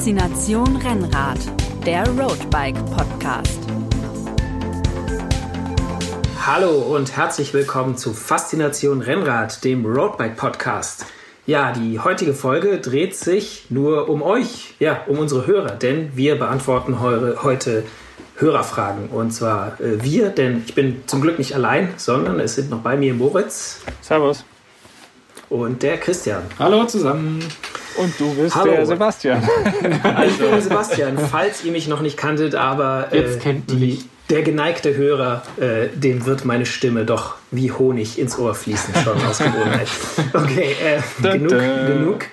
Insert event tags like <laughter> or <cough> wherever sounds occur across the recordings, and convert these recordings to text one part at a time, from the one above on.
Faszination Rennrad, der Roadbike Podcast. Hallo und herzlich willkommen zu Faszination Rennrad, dem Roadbike Podcast. Ja, die heutige Folge dreht sich nur um euch, ja, um unsere Hörer, denn wir beantworten heute Hörerfragen. Und zwar äh, wir, denn ich bin zum Glück nicht allein, sondern es sind noch bei mir Moritz. Servus. Und der Christian. Hallo zusammen. Und du bist Hallo. der Sebastian. ich bin der <laughs> Sebastian, falls ihr mich noch nicht kanntet, aber äh, die, der geneigte Hörer, äh, dem wird meine Stimme doch wie Honig ins Ohr fließen, schon aus Gewohnheit. <laughs> Okay, äh, genug, genug,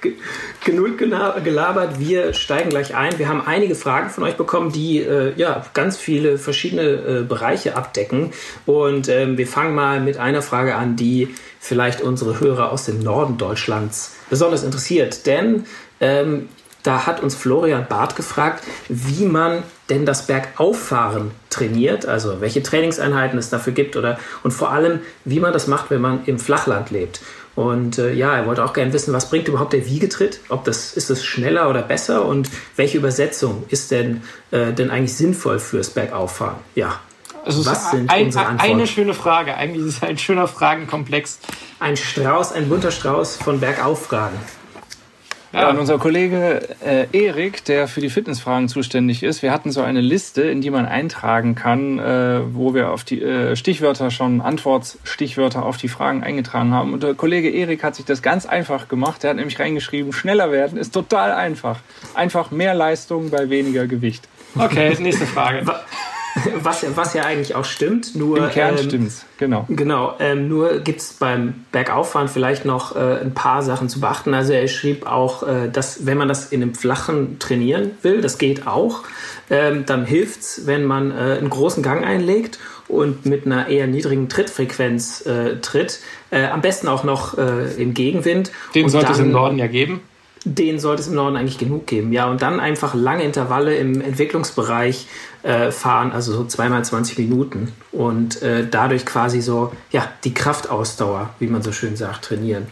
genug gelabert. Wir steigen gleich ein. Wir haben einige Fragen von euch bekommen, die äh, ja ganz viele verschiedene äh, Bereiche abdecken. Und ähm, wir fangen mal mit einer Frage an, die vielleicht unsere Hörer aus dem Norden Deutschlands besonders interessiert. Denn ähm, da hat uns Florian Barth gefragt, wie man denn das Bergauffahren trainiert, also welche Trainingseinheiten es dafür gibt oder und vor allem, wie man das macht, wenn man im Flachland lebt. Und äh, ja, er wollte auch gerne wissen, was bringt überhaupt der Wiegetritt? Ob das ist es schneller oder besser und welche Übersetzung ist denn äh, denn eigentlich sinnvoll fürs Bergauffahren? Ja. Also was sind ein, unsere Antworten? Eine schöne Frage. Eigentlich ist es ein schöner Fragenkomplex. Ein Strauß, ein bunter Strauß von Bergauffragen. Ja, und unser Kollege äh, Erik, der für die Fitnessfragen zuständig ist, wir hatten so eine Liste, in die man eintragen kann, äh, wo wir auf die äh, Stichwörter schon, Antwortstichwörter auf die Fragen eingetragen haben. Und der Kollege Erik hat sich das ganz einfach gemacht. Er hat nämlich reingeschrieben, schneller werden ist total einfach. Einfach mehr Leistung bei weniger Gewicht. Okay, nächste Frage. <laughs> was, was ja eigentlich auch stimmt. Nur, Im Kern ähm, stimmt's, genau. Genau, ähm, nur gibt es beim Bergauffahren vielleicht noch äh, ein paar Sachen zu beachten. Also er schrieb auch, äh, dass wenn man das in einem flachen trainieren will, das geht auch, ähm, dann hilft es, wenn man äh, einen großen Gang einlegt und mit einer eher niedrigen Trittfrequenz äh, tritt. Äh, am besten auch noch äh, im Gegenwind. Den sollte es im Norden ja geben den sollte es im Norden eigentlich genug geben. Ja, und dann einfach lange Intervalle im Entwicklungsbereich äh, fahren, also so zweimal 20 Minuten und äh, dadurch quasi so, ja, die Kraftausdauer, wie man so schön sagt, trainieren.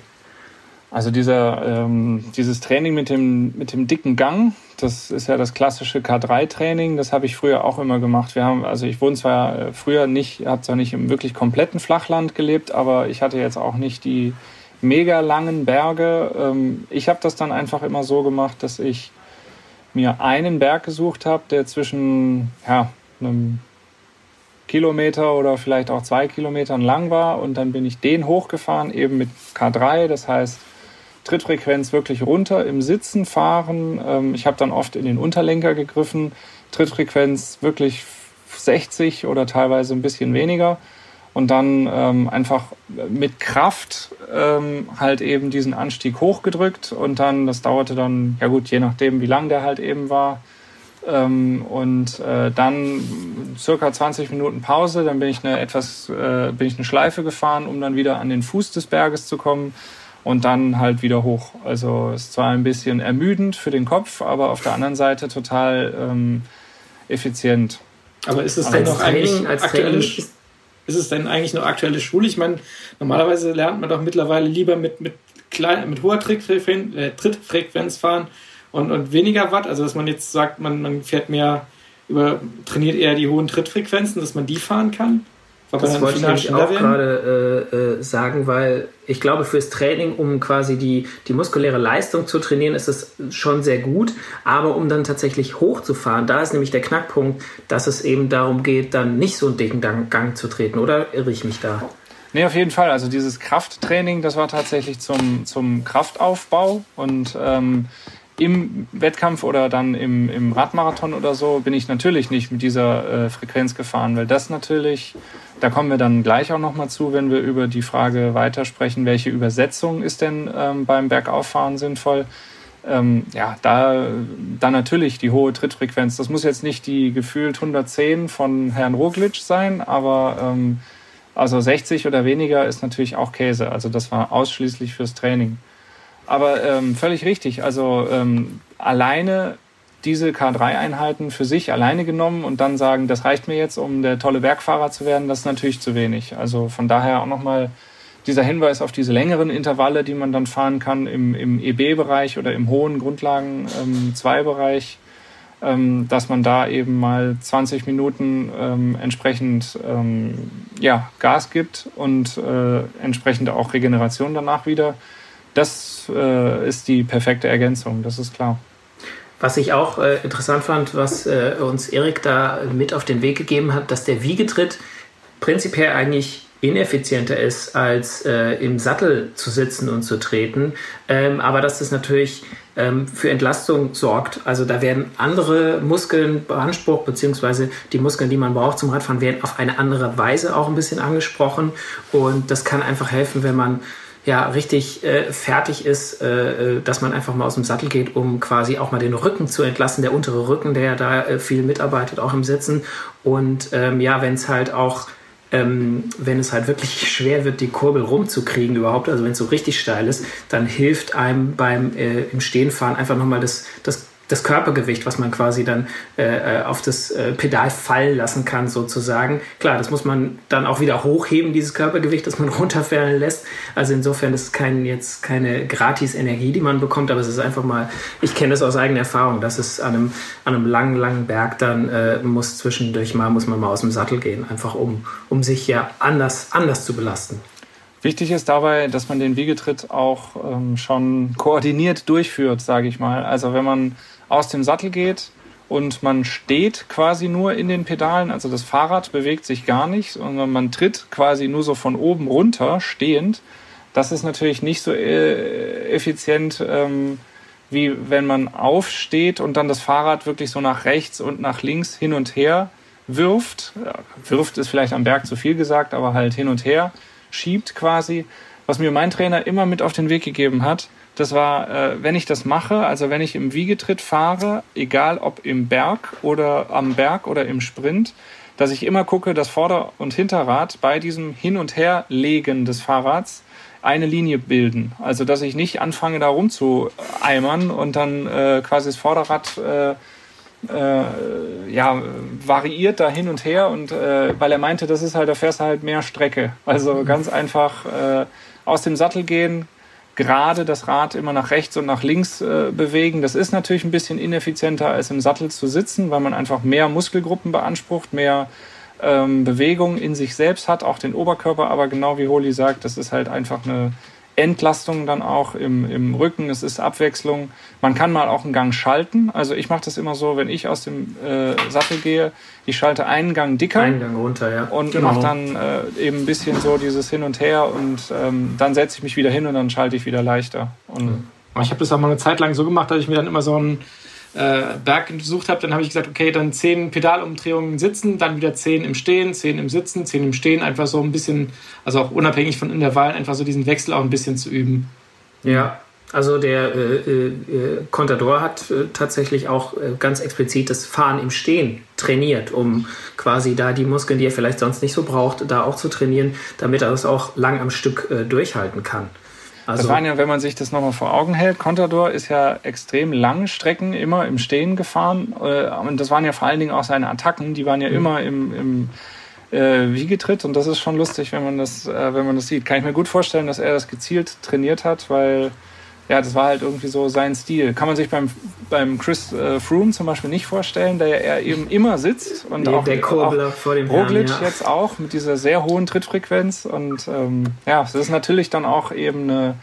Also dieser, ähm, dieses Training mit dem, mit dem dicken Gang, das ist ja das klassische K3-Training, das habe ich früher auch immer gemacht. Wir haben, also ich wohne zwar äh, früher nicht, habe zwar nicht im wirklich kompletten Flachland gelebt, aber ich hatte jetzt auch nicht die mega langen Berge. Ähm, ich habe das dann einfach immer so gemacht, dass ich mir einen Berg gesucht habe, der zwischen ja, einem Kilometer oder vielleicht auch zwei Kilometern lang war. Und dann bin ich den hochgefahren, eben mit K3, das heißt Trittfrequenz wirklich runter im Sitzen fahren. Ähm, ich habe dann oft in den Unterlenker gegriffen, Trittfrequenz wirklich 60 oder teilweise ein bisschen weniger und dann ähm, einfach mit Kraft ähm, halt eben diesen Anstieg hochgedrückt und dann, das dauerte dann, ja gut, je nachdem, wie lang der halt eben war. Ähm, und äh, dann circa 20 Minuten Pause, dann bin ich eine etwas, äh, bin ich eine Schleife gefahren, um dann wieder an den Fuß des Berges zu kommen und dann halt wieder hoch. Also es ist zwar ein bisschen ermüdend für den Kopf, aber auf der anderen Seite total ähm, effizient. Aber ist es denn noch eigentlich als aktuelle, ist es denn eigentlich noch aktuelle Schule? Ich meine, normalerweise lernt man doch mittlerweile lieber mit, mit, klein, mit hoher Trittfrequenz, äh, Trittfrequenz fahren und, und weniger Watt. Also, dass man jetzt sagt, man, man fährt mehr über, trainiert eher die hohen Trittfrequenzen, dass man die fahren kann. Das wollte ich nämlich auch gerade äh, äh, sagen, weil ich glaube, fürs Training, um quasi die, die muskuläre Leistung zu trainieren, ist es schon sehr gut. Aber um dann tatsächlich hochzufahren, da ist nämlich der Knackpunkt, dass es eben darum geht, dann nicht so einen dicken Gang, Gang zu treten. Oder irre ich mich da? Nee, auf jeden Fall. Also dieses Krafttraining, das war tatsächlich zum, zum Kraftaufbau. Und ähm, im Wettkampf oder dann im, im Radmarathon oder so bin ich natürlich nicht mit dieser äh, Frequenz gefahren, weil das natürlich, da kommen wir dann gleich auch nochmal zu, wenn wir über die Frage weitersprechen, welche Übersetzung ist denn ähm, beim Bergauffahren sinnvoll. Ähm, ja, da dann natürlich die hohe Trittfrequenz. Das muss jetzt nicht die gefühlt 110 von Herrn Roglic sein, aber ähm, also 60 oder weniger ist natürlich auch Käse. Also das war ausschließlich fürs Training. Aber ähm, völlig richtig. Also ähm, alleine diese K3-Einheiten für sich alleine genommen und dann sagen, das reicht mir jetzt, um der tolle Bergfahrer zu werden, das ist natürlich zu wenig. Also von daher auch nochmal dieser Hinweis auf diese längeren Intervalle, die man dann fahren kann im, im EB-Bereich oder im hohen Grundlagen-2-Bereich, ähm, ähm, dass man da eben mal 20 Minuten ähm, entsprechend ähm, ja, Gas gibt und äh, entsprechend auch Regeneration danach wieder. Das äh, ist die perfekte Ergänzung, das ist klar. Was ich auch äh, interessant fand, was äh, uns Erik da mit auf den Weg gegeben hat, dass der Wiegetritt prinzipiell eigentlich ineffizienter ist, als äh, im Sattel zu sitzen und zu treten. Ähm, aber dass das natürlich ähm, für Entlastung sorgt. Also da werden andere Muskeln beansprucht, beziehungsweise die Muskeln, die man braucht zum Radfahren, werden auf eine andere Weise auch ein bisschen angesprochen. Und das kann einfach helfen, wenn man ja richtig äh, fertig ist, äh, äh, dass man einfach mal aus dem Sattel geht, um quasi auch mal den Rücken zu entlassen, der untere Rücken, der ja da äh, viel mitarbeitet, auch im Sitzen. Und ähm, ja, wenn es halt auch ähm, wenn es halt wirklich <laughs> schwer wird, die Kurbel rumzukriegen überhaupt, also wenn es so richtig steil ist, dann hilft einem beim äh, im Stehenfahren einfach nochmal das, das das Körpergewicht, was man quasi dann äh, äh, auf das äh, Pedal fallen lassen kann, sozusagen. Klar, das muss man dann auch wieder hochheben, dieses Körpergewicht, das man <laughs> runterfallen lässt. Also insofern ist es kein, jetzt keine Gratis-Energie, die man bekommt, aber es ist einfach mal, ich kenne das aus eigener Erfahrung, dass es an einem, an einem langen, langen Berg dann äh, muss zwischendurch mal, muss man mal aus dem Sattel gehen, einfach um, um sich ja anders, anders zu belasten. Wichtig ist dabei, dass man den Wiegetritt auch ähm, schon koordiniert durchführt, sage ich mal. Also wenn man aus dem Sattel geht und man steht quasi nur in den Pedalen, also das Fahrrad bewegt sich gar nicht, sondern man tritt quasi nur so von oben runter, stehend. Das ist natürlich nicht so äh, effizient, ähm, wie wenn man aufsteht und dann das Fahrrad wirklich so nach rechts und nach links hin und her wirft. Wirft ist vielleicht am Berg zu viel gesagt, aber halt hin und her schiebt quasi. Was mir mein Trainer immer mit auf den Weg gegeben hat, das war, äh, wenn ich das mache, also wenn ich im Wiegetritt fahre, egal ob im Berg oder am Berg oder im Sprint, dass ich immer gucke, dass Vorder- und Hinterrad bei diesem Hin- und Herlegen des Fahrrads eine Linie bilden. Also dass ich nicht anfange, da rumzueimern und dann äh, quasi das Vorderrad äh, äh, ja, variiert da hin und her und äh, weil er meinte, das ist halt, da fährst du halt mehr Strecke. Also ganz einfach äh, aus dem Sattel gehen, gerade das Rad immer nach rechts und nach links äh, bewegen. Das ist natürlich ein bisschen ineffizienter als im Sattel zu sitzen, weil man einfach mehr Muskelgruppen beansprucht, mehr ähm, Bewegung in sich selbst hat, auch den Oberkörper. Aber genau wie Holi sagt, das ist halt einfach eine Entlastung dann auch im, im Rücken, es ist Abwechslung. Man kann mal auch einen Gang schalten. Also ich mache das immer so, wenn ich aus dem äh, Sattel gehe, ich schalte einen Gang dicker. Einen Gang runter, ja. Und genau. mache dann äh, eben ein bisschen so dieses Hin und Her und ähm, dann setze ich mich wieder hin und dann schalte ich wieder leichter. Und ich habe das auch mal eine Zeit lang so gemacht, dass ich mir dann immer so ein äh, Berg gesucht habe, dann habe ich gesagt, okay, dann zehn Pedalumdrehungen sitzen, dann wieder zehn im Stehen, zehn im Sitzen, zehn im Stehen, einfach so ein bisschen, also auch unabhängig von Intervallen, einfach so diesen Wechsel auch ein bisschen zu üben. Ja, also der äh, äh, Contador hat äh, tatsächlich auch äh, ganz explizit das Fahren im Stehen trainiert, um quasi da die Muskeln, die er vielleicht sonst nicht so braucht, da auch zu trainieren, damit er das auch lang am Stück äh, durchhalten kann. Also das waren ja, wenn man sich das nochmal vor Augen hält, Contador ist ja extrem lange Strecken immer im Stehen gefahren. Äh, und das waren ja vor allen Dingen auch seine Attacken, die waren ja mhm. immer im, im äh, Wiegetritt. Und das ist schon lustig, wenn man das, äh, wenn man das sieht. Kann ich mir gut vorstellen, dass er das gezielt trainiert hat, weil ja, das war halt irgendwie so sein Stil. Kann man sich beim, beim Chris äh, Froome zum Beispiel nicht vorstellen, der ja er eben immer sitzt und nee, auch, der Kurbler vor dem Roglic Herrn, ja. jetzt auch mit dieser sehr hohen Trittfrequenz und ähm, ja, das ist natürlich dann auch eben eine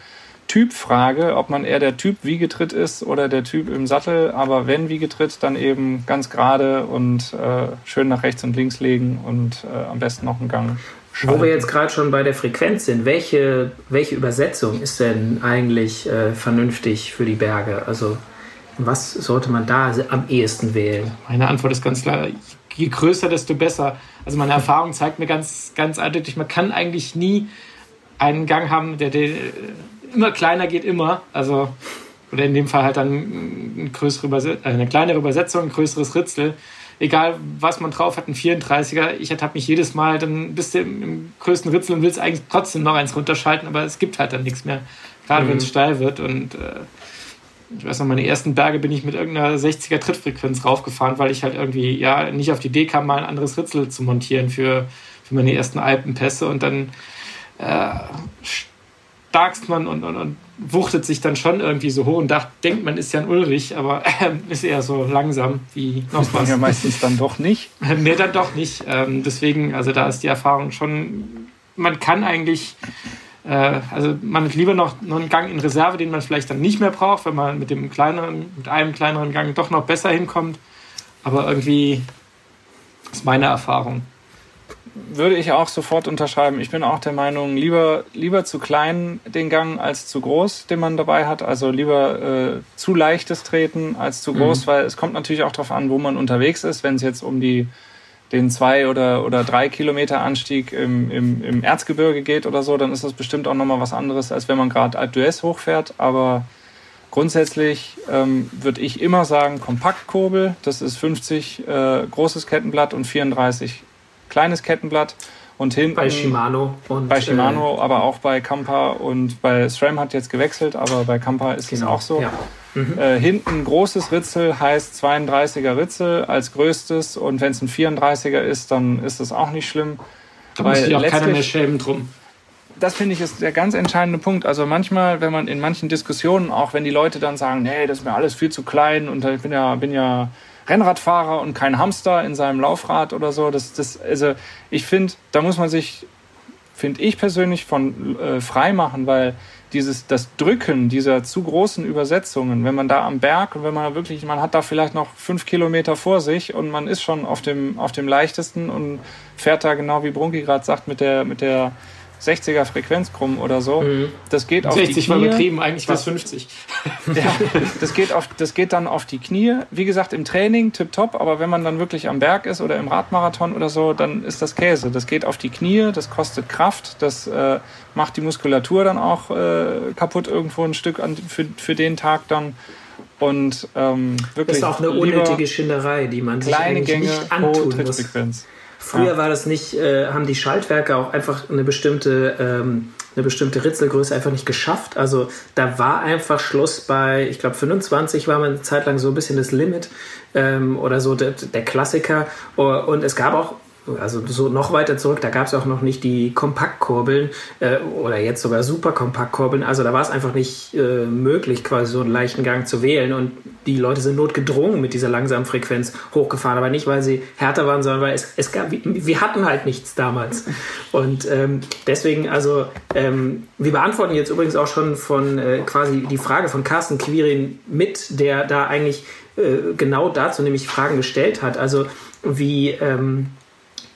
Typfrage, ob man eher der Typ Wiegetritt ist oder der Typ im Sattel, aber wenn Wiegetritt, dann eben ganz gerade und äh, schön nach rechts und links legen und äh, am besten noch einen Gang Schalten. Wo wir jetzt gerade schon bei der Frequenz sind, welche, welche Übersetzung ist denn eigentlich äh, vernünftig für die Berge? Also was sollte man da am ehesten wählen? Meine Antwort ist ganz klar, je größer, desto besser. Also meine Erfahrung zeigt mir ganz, ganz eindeutig, man kann eigentlich nie einen Gang haben, der, der immer kleiner geht, immer. Also, oder in dem Fall halt dann eine, größere eine kleinere Übersetzung, ein größeres Ritzel egal was man drauf hat, ein 34er, ich habe mich jedes Mal, dann bist du im, im größten Ritzel und willst eigentlich trotzdem noch eins runterschalten, aber es gibt halt dann nichts mehr, gerade mhm. wenn es steil wird und äh, ich weiß noch, meine ersten Berge bin ich mit irgendeiner 60er Trittfrequenz raufgefahren, weil ich halt irgendwie ja nicht auf die Idee kam, mal ein anderes Ritzel zu montieren für, für meine ersten Alpenpässe und dann äh, starkst man und, und, und, wuchtet sich dann schon irgendwie so hoch und dacht, denkt man ist ja ein Ulrich, aber äh, ist eher so langsam wie noch was. Ja, meistens dann doch nicht. <laughs> nee, dann doch nicht. Ähm, deswegen, also da ist die Erfahrung schon, man kann eigentlich äh, also man hat lieber noch, noch einen Gang in Reserve, den man vielleicht dann nicht mehr braucht, wenn man mit dem kleineren, mit einem kleineren Gang doch noch besser hinkommt. Aber irgendwie ist meine Erfahrung. Würde ich auch sofort unterschreiben. Ich bin auch der Meinung, lieber, lieber zu klein den Gang als zu groß, den man dabei hat. Also lieber äh, zu leichtes Treten als zu groß, mhm. weil es kommt natürlich auch darauf an, wo man unterwegs ist. Wenn es jetzt um die den zwei oder, oder drei Kilometer Anstieg im, im, im Erzgebirge geht oder so, dann ist das bestimmt auch nochmal was anderes, als wenn man gerade Alpe d'Huez hochfährt. Aber grundsätzlich ähm, würde ich immer sagen, Kompaktkurbel, das ist 50 äh, großes Kettenblatt und 34 kleines Kettenblatt. Und hinten, bei Shimano. Und, bei Shimano, äh, aber auch bei Kampa und bei SRAM hat jetzt gewechselt, aber bei Kampa ist genau, es auch so. Ja. Mhm. Äh, hinten großes Ritzel heißt 32er Ritzel als größtes und wenn es ein 34er ist, dann ist das auch nicht schlimm. Da muss sich auch keiner mehr schämen drum. Das finde ich ist der ganz entscheidende Punkt. Also manchmal, wenn man in manchen Diskussionen, auch wenn die Leute dann sagen, nee, das ist mir alles viel zu klein und ich bin ja, bin ja Rennradfahrer und kein Hamster in seinem Laufrad oder so. Das, das, also ich finde, da muss man sich, finde ich persönlich, von äh, frei machen, weil dieses, das Drücken dieser zu großen Übersetzungen, wenn man da am Berg und wenn man wirklich, man hat da vielleicht noch fünf Kilometer vor sich und man ist schon auf dem, auf dem leichtesten und fährt da genau wie Brunki gerade sagt mit der, mit der 60er Frequenz krumm oder so. Mhm. Das geht auf 60 die Knie. war übertrieben, eigentlich war es 50. ja, das geht, auf, das geht dann auf die Knie. Wie gesagt, im Training tipptopp, aber wenn man dann wirklich am Berg ist oder im Radmarathon oder so, dann ist das Käse. Das geht auf die Knie, das kostet Kraft, das äh, macht die Muskulatur dann auch äh, kaputt irgendwo ein Stück an, für, für den Tag dann. Und ähm, wirklich. Das ist auch eine unnötige Schinderei, die man sich eigentlich Gänge, nicht antun muss. Früher war das nicht, äh, haben die Schaltwerke auch einfach eine bestimmte, ähm, eine bestimmte Ritzelgröße einfach nicht geschafft. Also da war einfach Schluss bei, ich glaube 25 war man eine Zeit lang so ein bisschen das Limit ähm, oder so der, der Klassiker. Und es gab auch also so noch weiter zurück, da gab es auch noch nicht die Kompaktkurbeln äh, oder jetzt sogar Superkompaktkurbeln. Also da war es einfach nicht äh, möglich, quasi so einen leichten Gang zu wählen. Und die Leute sind notgedrungen mit dieser langsamen Frequenz hochgefahren. Aber nicht, weil sie härter waren, sondern weil es, es gab, wir hatten halt nichts damals. Und ähm, deswegen, also ähm, wir beantworten jetzt übrigens auch schon von äh, quasi die Frage von Carsten Quirin mit, der da eigentlich äh, genau dazu nämlich Fragen gestellt hat. Also wie ähm,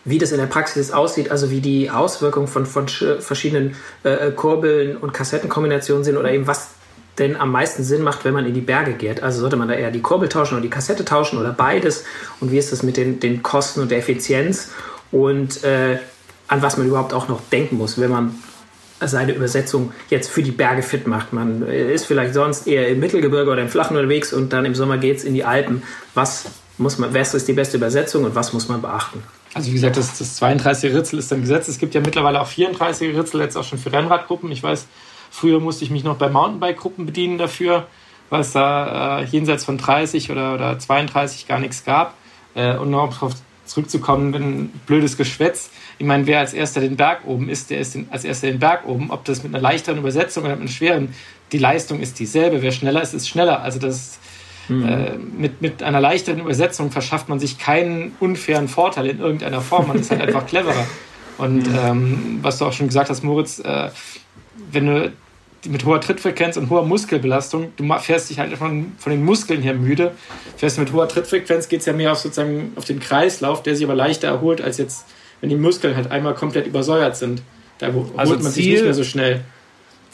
wie das in der Praxis aussieht, also wie die Auswirkungen von, von verschiedenen äh, Kurbeln und Kassettenkombinationen sind oder eben was denn am meisten Sinn macht, wenn man in die Berge geht. Also sollte man da eher die Kurbel tauschen oder die Kassette tauschen oder beides? Und wie ist das mit den, den Kosten und der Effizienz? Und äh, an was man überhaupt auch noch denken muss, wenn man seine Übersetzung jetzt für die Berge fit macht. Man ist vielleicht sonst eher im Mittelgebirge oder im Flachen unterwegs und dann im Sommer geht es in die Alpen. Was muss man, was ist die beste Übersetzung und was muss man beachten? Also wie gesagt, das, das 32 Ritzel ist dann gesetzt. Es gibt ja mittlerweile auch 34 Ritzel, jetzt auch schon für Rennradgruppen. Ich weiß, früher musste ich mich noch bei Mountainbike-Gruppen bedienen dafür, weil es da äh, jenseits von 30 oder, oder 32 gar nichts gab. Äh, und noch darauf zurückzukommen, ein blödes Geschwätz. Ich meine, wer als erster den Berg oben ist, der ist den, als erster den Berg oben. Ob das mit einer leichteren Übersetzung oder mit einer schweren, die Leistung ist dieselbe. Wer schneller ist, ist schneller. Also das Mhm. Äh, mit, mit einer leichteren Übersetzung verschafft man sich keinen unfairen Vorteil in irgendeiner Form. Man ist halt einfach <laughs> cleverer. Und mhm. ähm, was du auch schon gesagt hast, Moritz, äh, wenn du mit hoher Trittfrequenz und hoher Muskelbelastung, du fährst dich halt von, von den Muskeln her müde. Fährst du mit hoher Trittfrequenz, geht es ja mehr auf sozusagen auf den Kreislauf, der sich aber leichter erholt, als jetzt, wenn die Muskeln halt einmal komplett übersäuert sind. Da erholt also man Ziel, sich nicht mehr so schnell.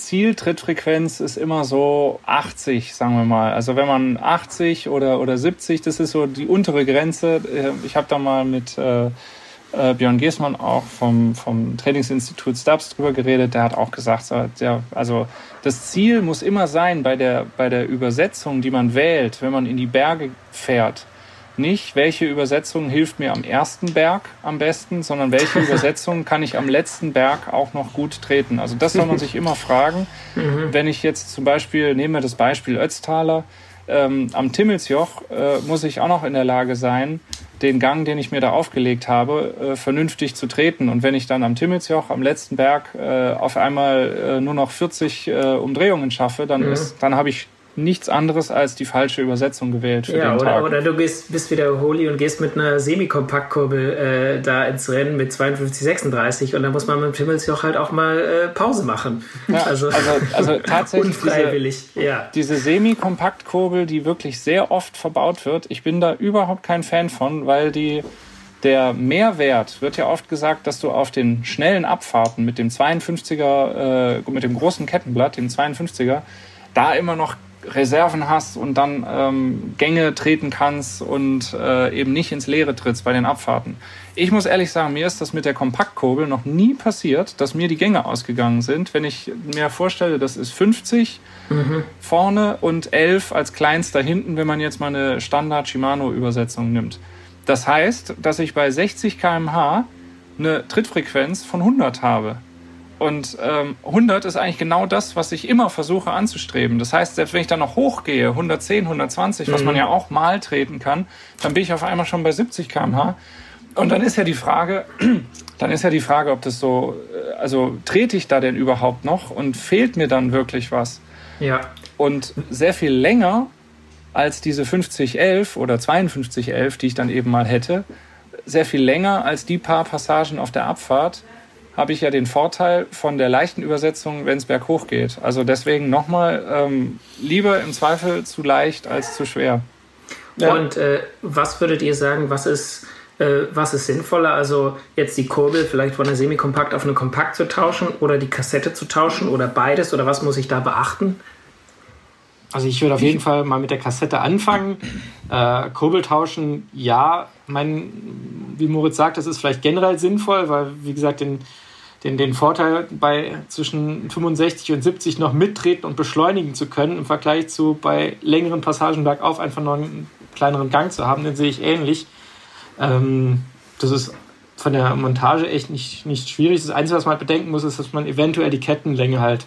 Zieltrittfrequenz ist immer so 80, sagen wir mal. Also wenn man 80 oder, oder 70, das ist so die untere Grenze. Äh, ich habe da mal mit äh, äh, Björn Giesmann auch vom, vom Trainingsinstitut Stubbs drüber geredet. Der hat auch gesagt, so, der, also das Ziel muss immer sein bei der, bei der Übersetzung, die man wählt, wenn man in die Berge fährt, nicht, welche Übersetzung hilft mir am ersten Berg am besten, sondern welche <laughs> Übersetzung kann ich am letzten Berg auch noch gut treten. Also das soll man sich immer fragen. Mhm. Wenn ich jetzt zum Beispiel, nehmen wir das Beispiel Ötztaler, ähm, am Timmelsjoch äh, muss ich auch noch in der Lage sein, den Gang, den ich mir da aufgelegt habe, äh, vernünftig zu treten. Und wenn ich dann am Timmelsjoch, am letzten Berg, äh, auf einmal äh, nur noch 40 äh, Umdrehungen schaffe, dann, mhm. dann habe ich nichts anderes als die falsche Übersetzung gewählt für ja, den oder, Tag. oder du gehst, bist wieder holy und gehst mit einer Semi-Kompaktkurbel äh, da ins Rennen mit 52, 36 und dann muss man mit Himmelsjoch halt auch mal äh, Pause machen. Ja, also, also, also <laughs> tatsächlich unfreiwillig. Diese, ja. diese Semi-Kompaktkurbel, die wirklich sehr oft verbaut wird, ich bin da überhaupt kein Fan von, weil die der Mehrwert wird ja oft gesagt, dass du auf den schnellen Abfahrten mit dem 52er, äh, mit dem großen Kettenblatt, dem 52er, da immer noch Reserven hast und dann ähm, Gänge treten kannst und äh, eben nicht ins Leere trittst bei den Abfahrten. Ich muss ehrlich sagen, mir ist das mit der Kompaktkurbel noch nie passiert, dass mir die Gänge ausgegangen sind. Wenn ich mir vorstelle, das ist 50 mhm. vorne und 11 als kleinster hinten, wenn man jetzt mal eine Standard Shimano-Übersetzung nimmt. Das heißt, dass ich bei 60 km/h eine Trittfrequenz von 100 habe. Und ähm, 100 ist eigentlich genau das, was ich immer versuche anzustreben. Das heißt, selbst wenn ich dann noch hochgehe, 110, 120, mhm. was man mhm. ja auch mal treten kann, dann bin ich auf einmal schon bei 70 km/h. Und dann ist ja die Frage, <clears throat> dann ist ja die Frage, ob das so, äh, also trete ich da denn überhaupt noch und fehlt mir dann wirklich was? Ja. Und sehr viel länger als diese 5011 oder 5211, die ich dann eben mal hätte, sehr viel länger als die paar Passagen auf der Abfahrt, habe ich ja den Vorteil von der leichten Übersetzung, wenn es berghoch geht. Also deswegen nochmal, ähm, lieber im Zweifel zu leicht als zu schwer. Ja. Und äh, was würdet ihr sagen, was ist, äh, was ist sinnvoller? Also jetzt die Kurbel vielleicht von einer Semikompakt auf eine Kompakt zu tauschen oder die Kassette zu tauschen oder beides? Oder was muss ich da beachten? Also ich würde auf jeden Fall mal mit der Kassette anfangen. Äh, Kurbel tauschen, ja. Mein, wie Moritz sagt, das ist vielleicht generell sinnvoll, weil, wie gesagt, den, den, den Vorteil bei zwischen 65 und 70 noch mittreten und beschleunigen zu können, im Vergleich zu bei längeren Passagen bergauf einfach noch einen kleineren Gang zu haben, den sehe ich ähnlich. Ähm, das ist von der Montage echt nicht, nicht schwierig. Das Einzige, was man halt bedenken muss, ist, dass man eventuell die Kettenlänge halt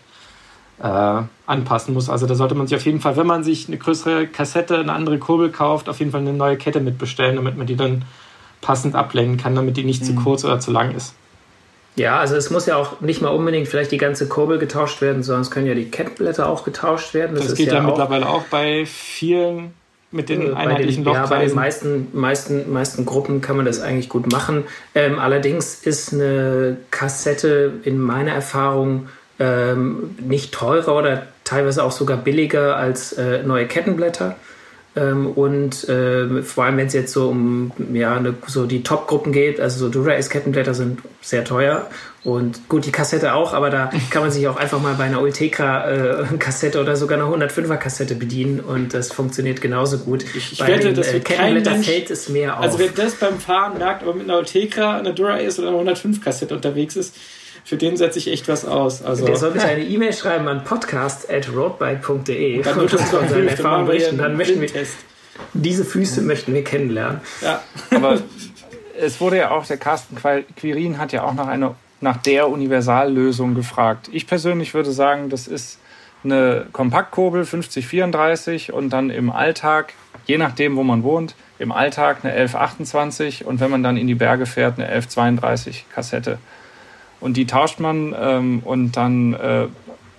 äh, anpassen muss. Also da sollte man sich auf jeden Fall, wenn man sich eine größere Kassette, eine andere Kurbel kauft, auf jeden Fall eine neue Kette mitbestellen, damit man die dann passend ablenken kann, damit die nicht mhm. zu kurz oder zu lang ist. Ja, also es muss ja auch nicht mal unbedingt vielleicht die ganze Kurbel getauscht werden, sondern es können ja die Kettenblätter auch getauscht werden. Das, das geht ja, ja auch mittlerweile auch bei vielen mit den äh, einheitlichen Lochkreisen. Ja, bei den meisten, meisten, meisten Gruppen kann man das eigentlich gut machen. Ähm, allerdings ist eine Kassette in meiner Erfahrung ähm, nicht teurer oder teilweise auch sogar billiger als äh, neue Kettenblätter. Ähm, und äh, vor allem, wenn es jetzt so um ja, eine, so die Top-Gruppen geht, also so Dura-Ace-Kettenblätter sind sehr teuer. Und gut, die Kassette auch, aber da <laughs> kann man sich auch einfach mal bei einer Ultegra-Kassette äh, oder sogar einer 105er-Kassette bedienen und das funktioniert genauso gut. Ich, ich wette, den, dass äh, Kettenblätter fällt es mehr auf. Also wer das beim Fahren merkt, aber mit einer Ultegra, einer Dura-Ace oder einer 105-Kassette unterwegs ist, für den setze ich echt was aus. Also, der soll bitte eine E-Mail schreiben an podcast.roadbike.de und, und uns von seinen Erfahrungen berichten. Dann möchten wir diese Füße möchten wir kennenlernen. Ja. Aber es wurde ja auch, der Carsten Quirin hat ja auch nach, einer, nach der Universallösung gefragt. Ich persönlich würde sagen, das ist eine Kompaktkurbel 5034 und dann im Alltag, je nachdem, wo man wohnt, im Alltag eine 1128 und wenn man dann in die Berge fährt, eine 1132 Kassette. Und die tauscht man ähm, und dann, äh,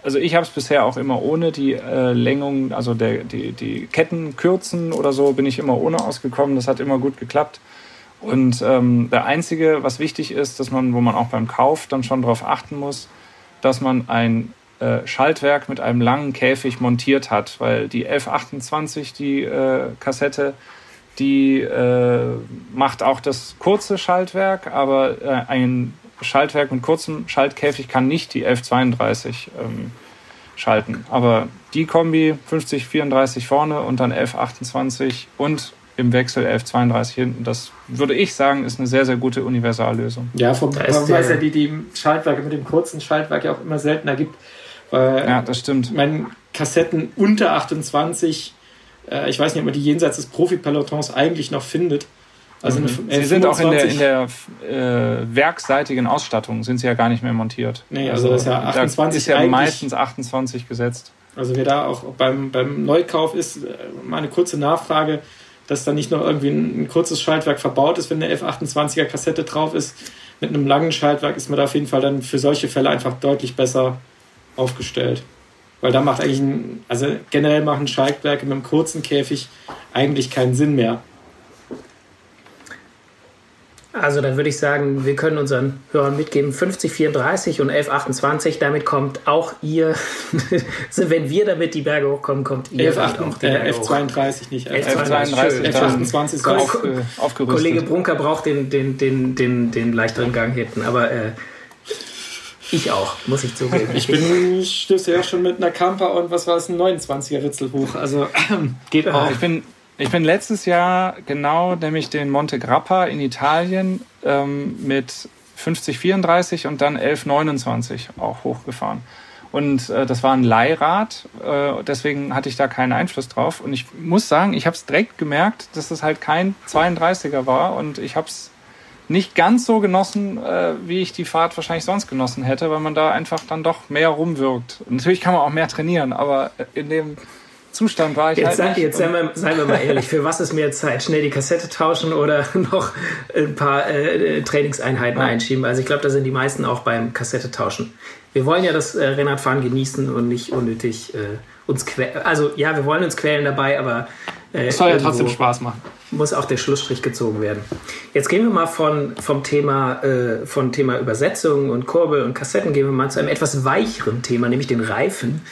also ich habe es bisher auch immer ohne die äh, Längung, also der, die, die Kettenkürzen oder so, bin ich immer ohne ausgekommen. Das hat immer gut geklappt. Und ähm, der einzige, was wichtig ist, dass man, wo man auch beim Kauf dann schon darauf achten muss, dass man ein äh, Schaltwerk mit einem langen Käfig montiert hat, weil die 1128, die äh, Kassette, die äh, macht auch das kurze Schaltwerk, aber äh, ein Schaltwerk mit kurzem Schaltkäfig kann nicht die 1132 ähm, schalten. Aber die Kombi 5034 vorne und dann 1128 und im Wechsel 1132 hinten, das würde ich sagen, ist eine sehr, sehr gute Universallösung. Ja, vom weil es ja die, die Schaltwerke mit dem kurzen Schaltwerk ja auch immer seltener gibt. Weil ja, das stimmt. Meine Kassetten unter 28, äh, ich weiß nicht, ob man die jenseits des Profi-Pelotons eigentlich noch findet. Also mhm. Sie sind auch in der, in der äh, werkseitigen Ausstattung sind sie ja gar nicht mehr montiert. Nee, also, also das ist ja 28 da ist ja meistens 28 gesetzt. Also wer da auch beim, beim Neukauf ist, äh, mal eine kurze Nachfrage. dass da nicht noch irgendwie ein, ein kurzes Schaltwerk verbaut ist, wenn eine F28er Kassette drauf ist. Mit einem langen Schaltwerk ist man da auf jeden Fall dann für solche Fälle einfach deutlich besser aufgestellt. Weil da macht eigentlich, ein, also generell machen Schaltwerke mit einem kurzen Käfig eigentlich keinen Sinn mehr. Also dann würde ich sagen, wir können unseren Hörern mitgeben 5034 und 1128. Damit kommt auch ihr, <laughs> wenn wir damit die Berge hochkommen, kommt ihr 11, auch die Berge F32 hoch. nicht. F32, F28 ist auch aufgerüstet. Kollege Brunker braucht den, den, den, den, den leichteren Gang hinten, aber äh, ich auch, muss ich zugeben. Ich bin, ich stöße ja schon mit einer Camper und was war es, ein 29er Ritzel hoch. Also äh, <laughs> geht auch. Ich bin ich bin letztes Jahr genau nämlich den Monte Grappa in Italien ähm, mit 5034 und dann 1129 auch hochgefahren. Und äh, das war ein Leihrad, äh, deswegen hatte ich da keinen Einfluss drauf. Und ich muss sagen, ich habe es direkt gemerkt, dass es halt kein 32er war und ich habe es nicht ganz so genossen, äh, wie ich die Fahrt wahrscheinlich sonst genossen hätte, weil man da einfach dann doch mehr rumwirkt. Natürlich kann man auch mehr trainieren, aber in dem Zustand war ich jetzt, halt nicht. Jetzt seien wir, seien wir mal ehrlich, für was ist mehr Zeit? Schnell die Kassette tauschen oder <laughs> noch ein paar äh, Trainingseinheiten ja. einschieben? Also ich glaube, da sind die meisten auch beim Kassette tauschen. Wir wollen ja das äh, Rennradfahren genießen und nicht unnötig äh, uns quälen. Also ja, wir wollen uns quälen dabei, aber äh, es soll ja trotzdem Spaß machen. Muss auch der Schlussstrich gezogen werden. Jetzt gehen wir mal von, vom Thema, äh, von Thema Übersetzung und Kurbel und Kassetten, gehen wir mal zu einem etwas weicheren Thema, nämlich den Reifen.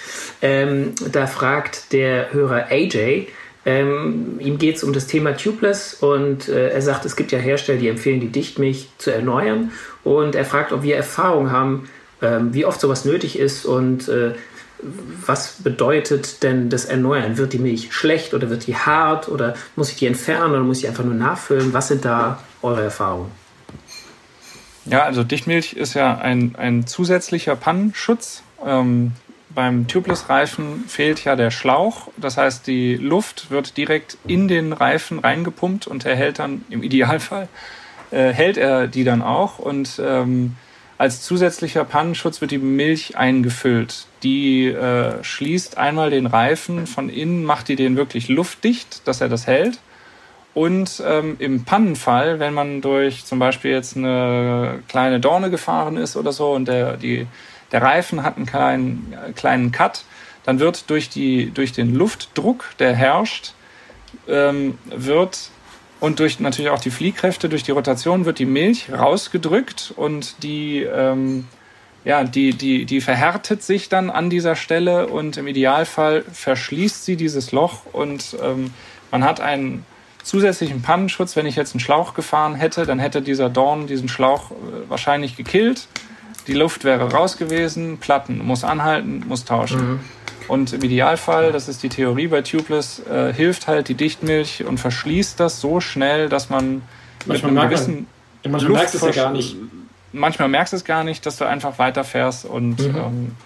Ähm, da fragt der Hörer AJ, ähm, ihm geht es um das Thema Tubeless und äh, er sagt, es gibt ja Hersteller, die empfehlen, die Dichtmilch zu erneuern. Und er fragt, ob wir Erfahrung haben, wie oft sowas nötig ist und äh, was bedeutet denn das Erneuern? Wird die Milch schlecht oder wird die hart oder muss ich die entfernen oder muss ich einfach nur nachfüllen? Was sind da eure Erfahrungen? Ja, also Dichtmilch ist ja ein, ein zusätzlicher Pannenschutz. Ähm, beim Tubeless-Reifen fehlt ja der Schlauch. Das heißt, die Luft wird direkt in den Reifen reingepumpt und er hält dann, im Idealfall, äh, hält er die dann auch. Und ähm, als zusätzlicher Pannenschutz wird die Milch eingefüllt. Die äh, schließt einmal den Reifen von innen, macht die den wirklich luftdicht, dass er das hält. Und ähm, im Pannenfall, wenn man durch zum Beispiel jetzt eine kleine Dorne gefahren ist oder so und der, die, der Reifen hat einen kleinen, kleinen Cut, dann wird durch, die, durch den Luftdruck, der herrscht, ähm, wird und durch natürlich auch die Fliehkräfte, durch die Rotation wird die Milch rausgedrückt und die, ähm, ja, die, die, die verhärtet sich dann an dieser Stelle und im Idealfall verschließt sie dieses Loch und ähm, man hat einen zusätzlichen Pannenschutz. Wenn ich jetzt einen Schlauch gefahren hätte, dann hätte dieser Dorn diesen Schlauch äh, wahrscheinlich gekillt. Die Luft wäre raus gewesen, Platten muss anhalten, muss tauschen. Mhm. Und im Idealfall, das ist die Theorie bei Tubeless, äh, hilft halt die Dichtmilch und verschließt das so schnell, dass man manchmal mit einem gewissen man, manchmal merkst du es ja gar nicht. Manchmal merkst du es gar nicht, dass du einfach weiterfährst und mhm. ähm,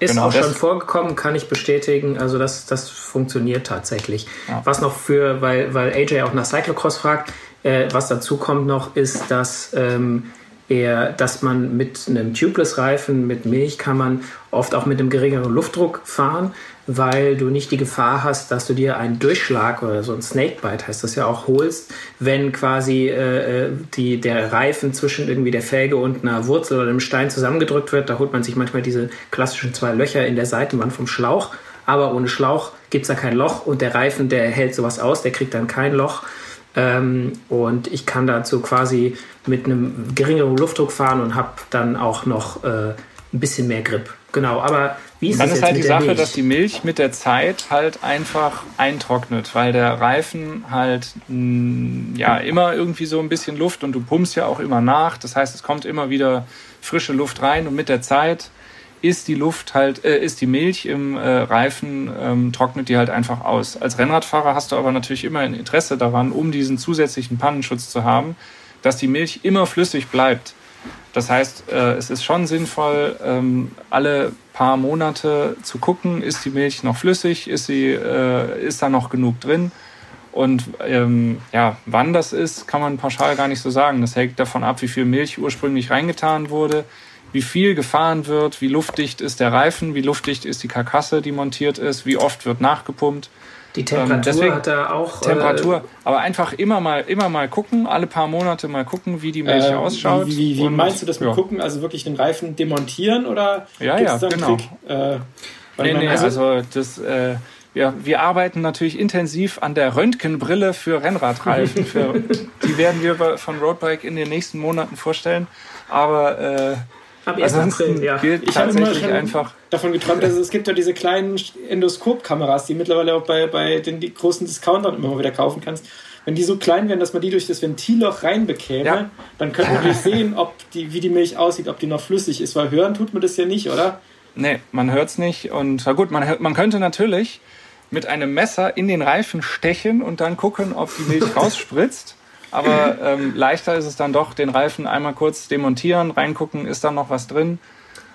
ist genau, auch schon vorgekommen, kann ich bestätigen. Also das, das funktioniert tatsächlich. Ja. Was noch für, weil, weil AJ auch nach Cyclocross fragt, äh, was dazu kommt noch, ist, dass ähm, eher, dass man mit einem Tubeless-Reifen, mit Milch kann man oft auch mit einem geringeren Luftdruck fahren, weil du nicht die Gefahr hast, dass du dir einen Durchschlag oder so ein Snakebite heißt das ja auch holst, wenn quasi äh, die, der Reifen zwischen irgendwie der Felge und einer Wurzel oder einem Stein zusammengedrückt wird. Da holt man sich manchmal diese klassischen zwei Löcher in der Seitenwand vom Schlauch, aber ohne Schlauch gibt es da kein Loch und der Reifen, der hält sowas aus, der kriegt dann kein Loch. Ähm, und ich kann dazu quasi mit einem geringeren Luftdruck fahren und habe dann auch noch äh, ein bisschen mehr Grip. Genau, aber wie ist dann das ist halt die Sache, dass die Milch mit der Zeit halt einfach eintrocknet, weil der Reifen halt mh, mm, ja immer irgendwie so ein bisschen Luft und du pumpst ja auch immer nach. Das heißt, es kommt immer wieder frische Luft rein und mit der Zeit ist die Luft halt, äh, ist die Milch im äh, Reifen, ähm, trocknet die halt einfach aus. Als Rennradfahrer hast du aber natürlich immer ein Interesse daran, um diesen zusätzlichen Pannenschutz zu haben, dass die Milch immer flüssig bleibt. Das heißt, äh, es ist schon sinnvoll, ähm, alle paar Monate zu gucken, ist die Milch noch flüssig, ist, sie, äh, ist da noch genug drin. Und ähm, ja, wann das ist, kann man pauschal gar nicht so sagen. Das hängt davon ab, wie viel Milch ursprünglich reingetan wurde, wie viel gefahren wird, wie luftdicht ist der Reifen, wie luftdicht ist die Karkasse, die montiert ist, wie oft wird nachgepumpt. Die Temperatur ähm, deswegen, hat er auch. Temperatur. Äh, aber einfach immer mal, immer mal gucken, alle paar Monate mal gucken, wie die Milch äh, ausschaut. Wie, wie, wie und, meinst du das mit ja. gucken? Also wirklich den Reifen demontieren oder ja, ja, genau. Trick? Äh, nee, nee, also, also das. Äh, ja, wir arbeiten natürlich intensiv an der Röntgenbrille für Rennradreifen. Für, <laughs> die werden wir von Roadbike in den nächsten Monaten vorstellen. Aber äh, Ab 1. April, ja. Ich habe immer schon einfach davon geträumt, dass es gibt ja diese kleinen Endoskop-Kameras, die mittlerweile auch bei, bei den die großen Discountern immer wieder kaufen kannst. Wenn die so klein wären, dass man die durch das Ventilloch reinbekäme, ja. dann könnte man <laughs> natürlich sehen, ob die, wie die Milch aussieht, ob die noch flüssig ist. Weil hören tut man das ja nicht, oder? Nee, man hört es nicht. Und na gut, man, man könnte natürlich mit einem Messer in den Reifen stechen und dann gucken, ob die Milch <laughs> rausspritzt. Aber ähm, leichter ist es dann doch, den Reifen einmal kurz demontieren, reingucken, ist da noch was drin.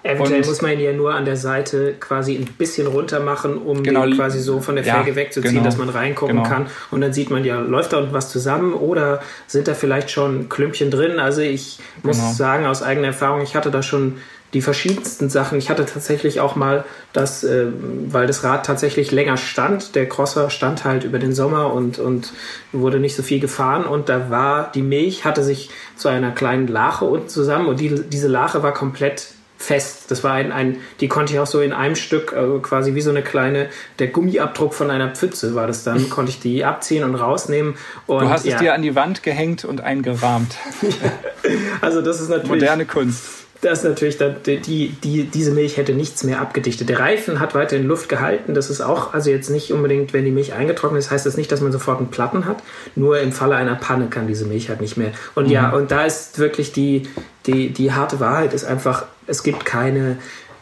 Eventuell und muss man ihn ja nur an der Seite quasi ein bisschen runter machen, um genau, den quasi so von der Felge ja, wegzuziehen, genau, dass man reingucken genau. kann. Und dann sieht man ja, läuft da unten was zusammen oder sind da vielleicht schon Klümpchen drin? Also ich muss genau. sagen, aus eigener Erfahrung, ich hatte da schon die verschiedensten Sachen. Ich hatte tatsächlich auch mal das, äh, weil das Rad tatsächlich länger stand, der Crosser stand halt über den Sommer und, und wurde nicht so viel gefahren und da war die Milch, hatte sich zu einer kleinen Lache unten zusammen und die, diese Lache war komplett fest. Das war ein, ein, die konnte ich auch so in einem Stück, also quasi wie so eine kleine, der Gummiabdruck von einer Pfütze war das dann, <laughs> konnte ich die abziehen und rausnehmen. Und, du hast ja. es dir an die Wand gehängt und eingerahmt. <laughs> also das ist natürlich... Moderne Kunst das ist natürlich, die, die, diese Milch hätte nichts mehr abgedichtet. Der Reifen hat weiterhin Luft gehalten. Das ist auch, also jetzt nicht unbedingt, wenn die Milch eingetrocknet ist, heißt das nicht, dass man sofort einen Platten hat. Nur im Falle einer Panne kann diese Milch halt nicht mehr. Und mhm. ja, und da ist wirklich die, die, die harte Wahrheit ist einfach, es gibt keine,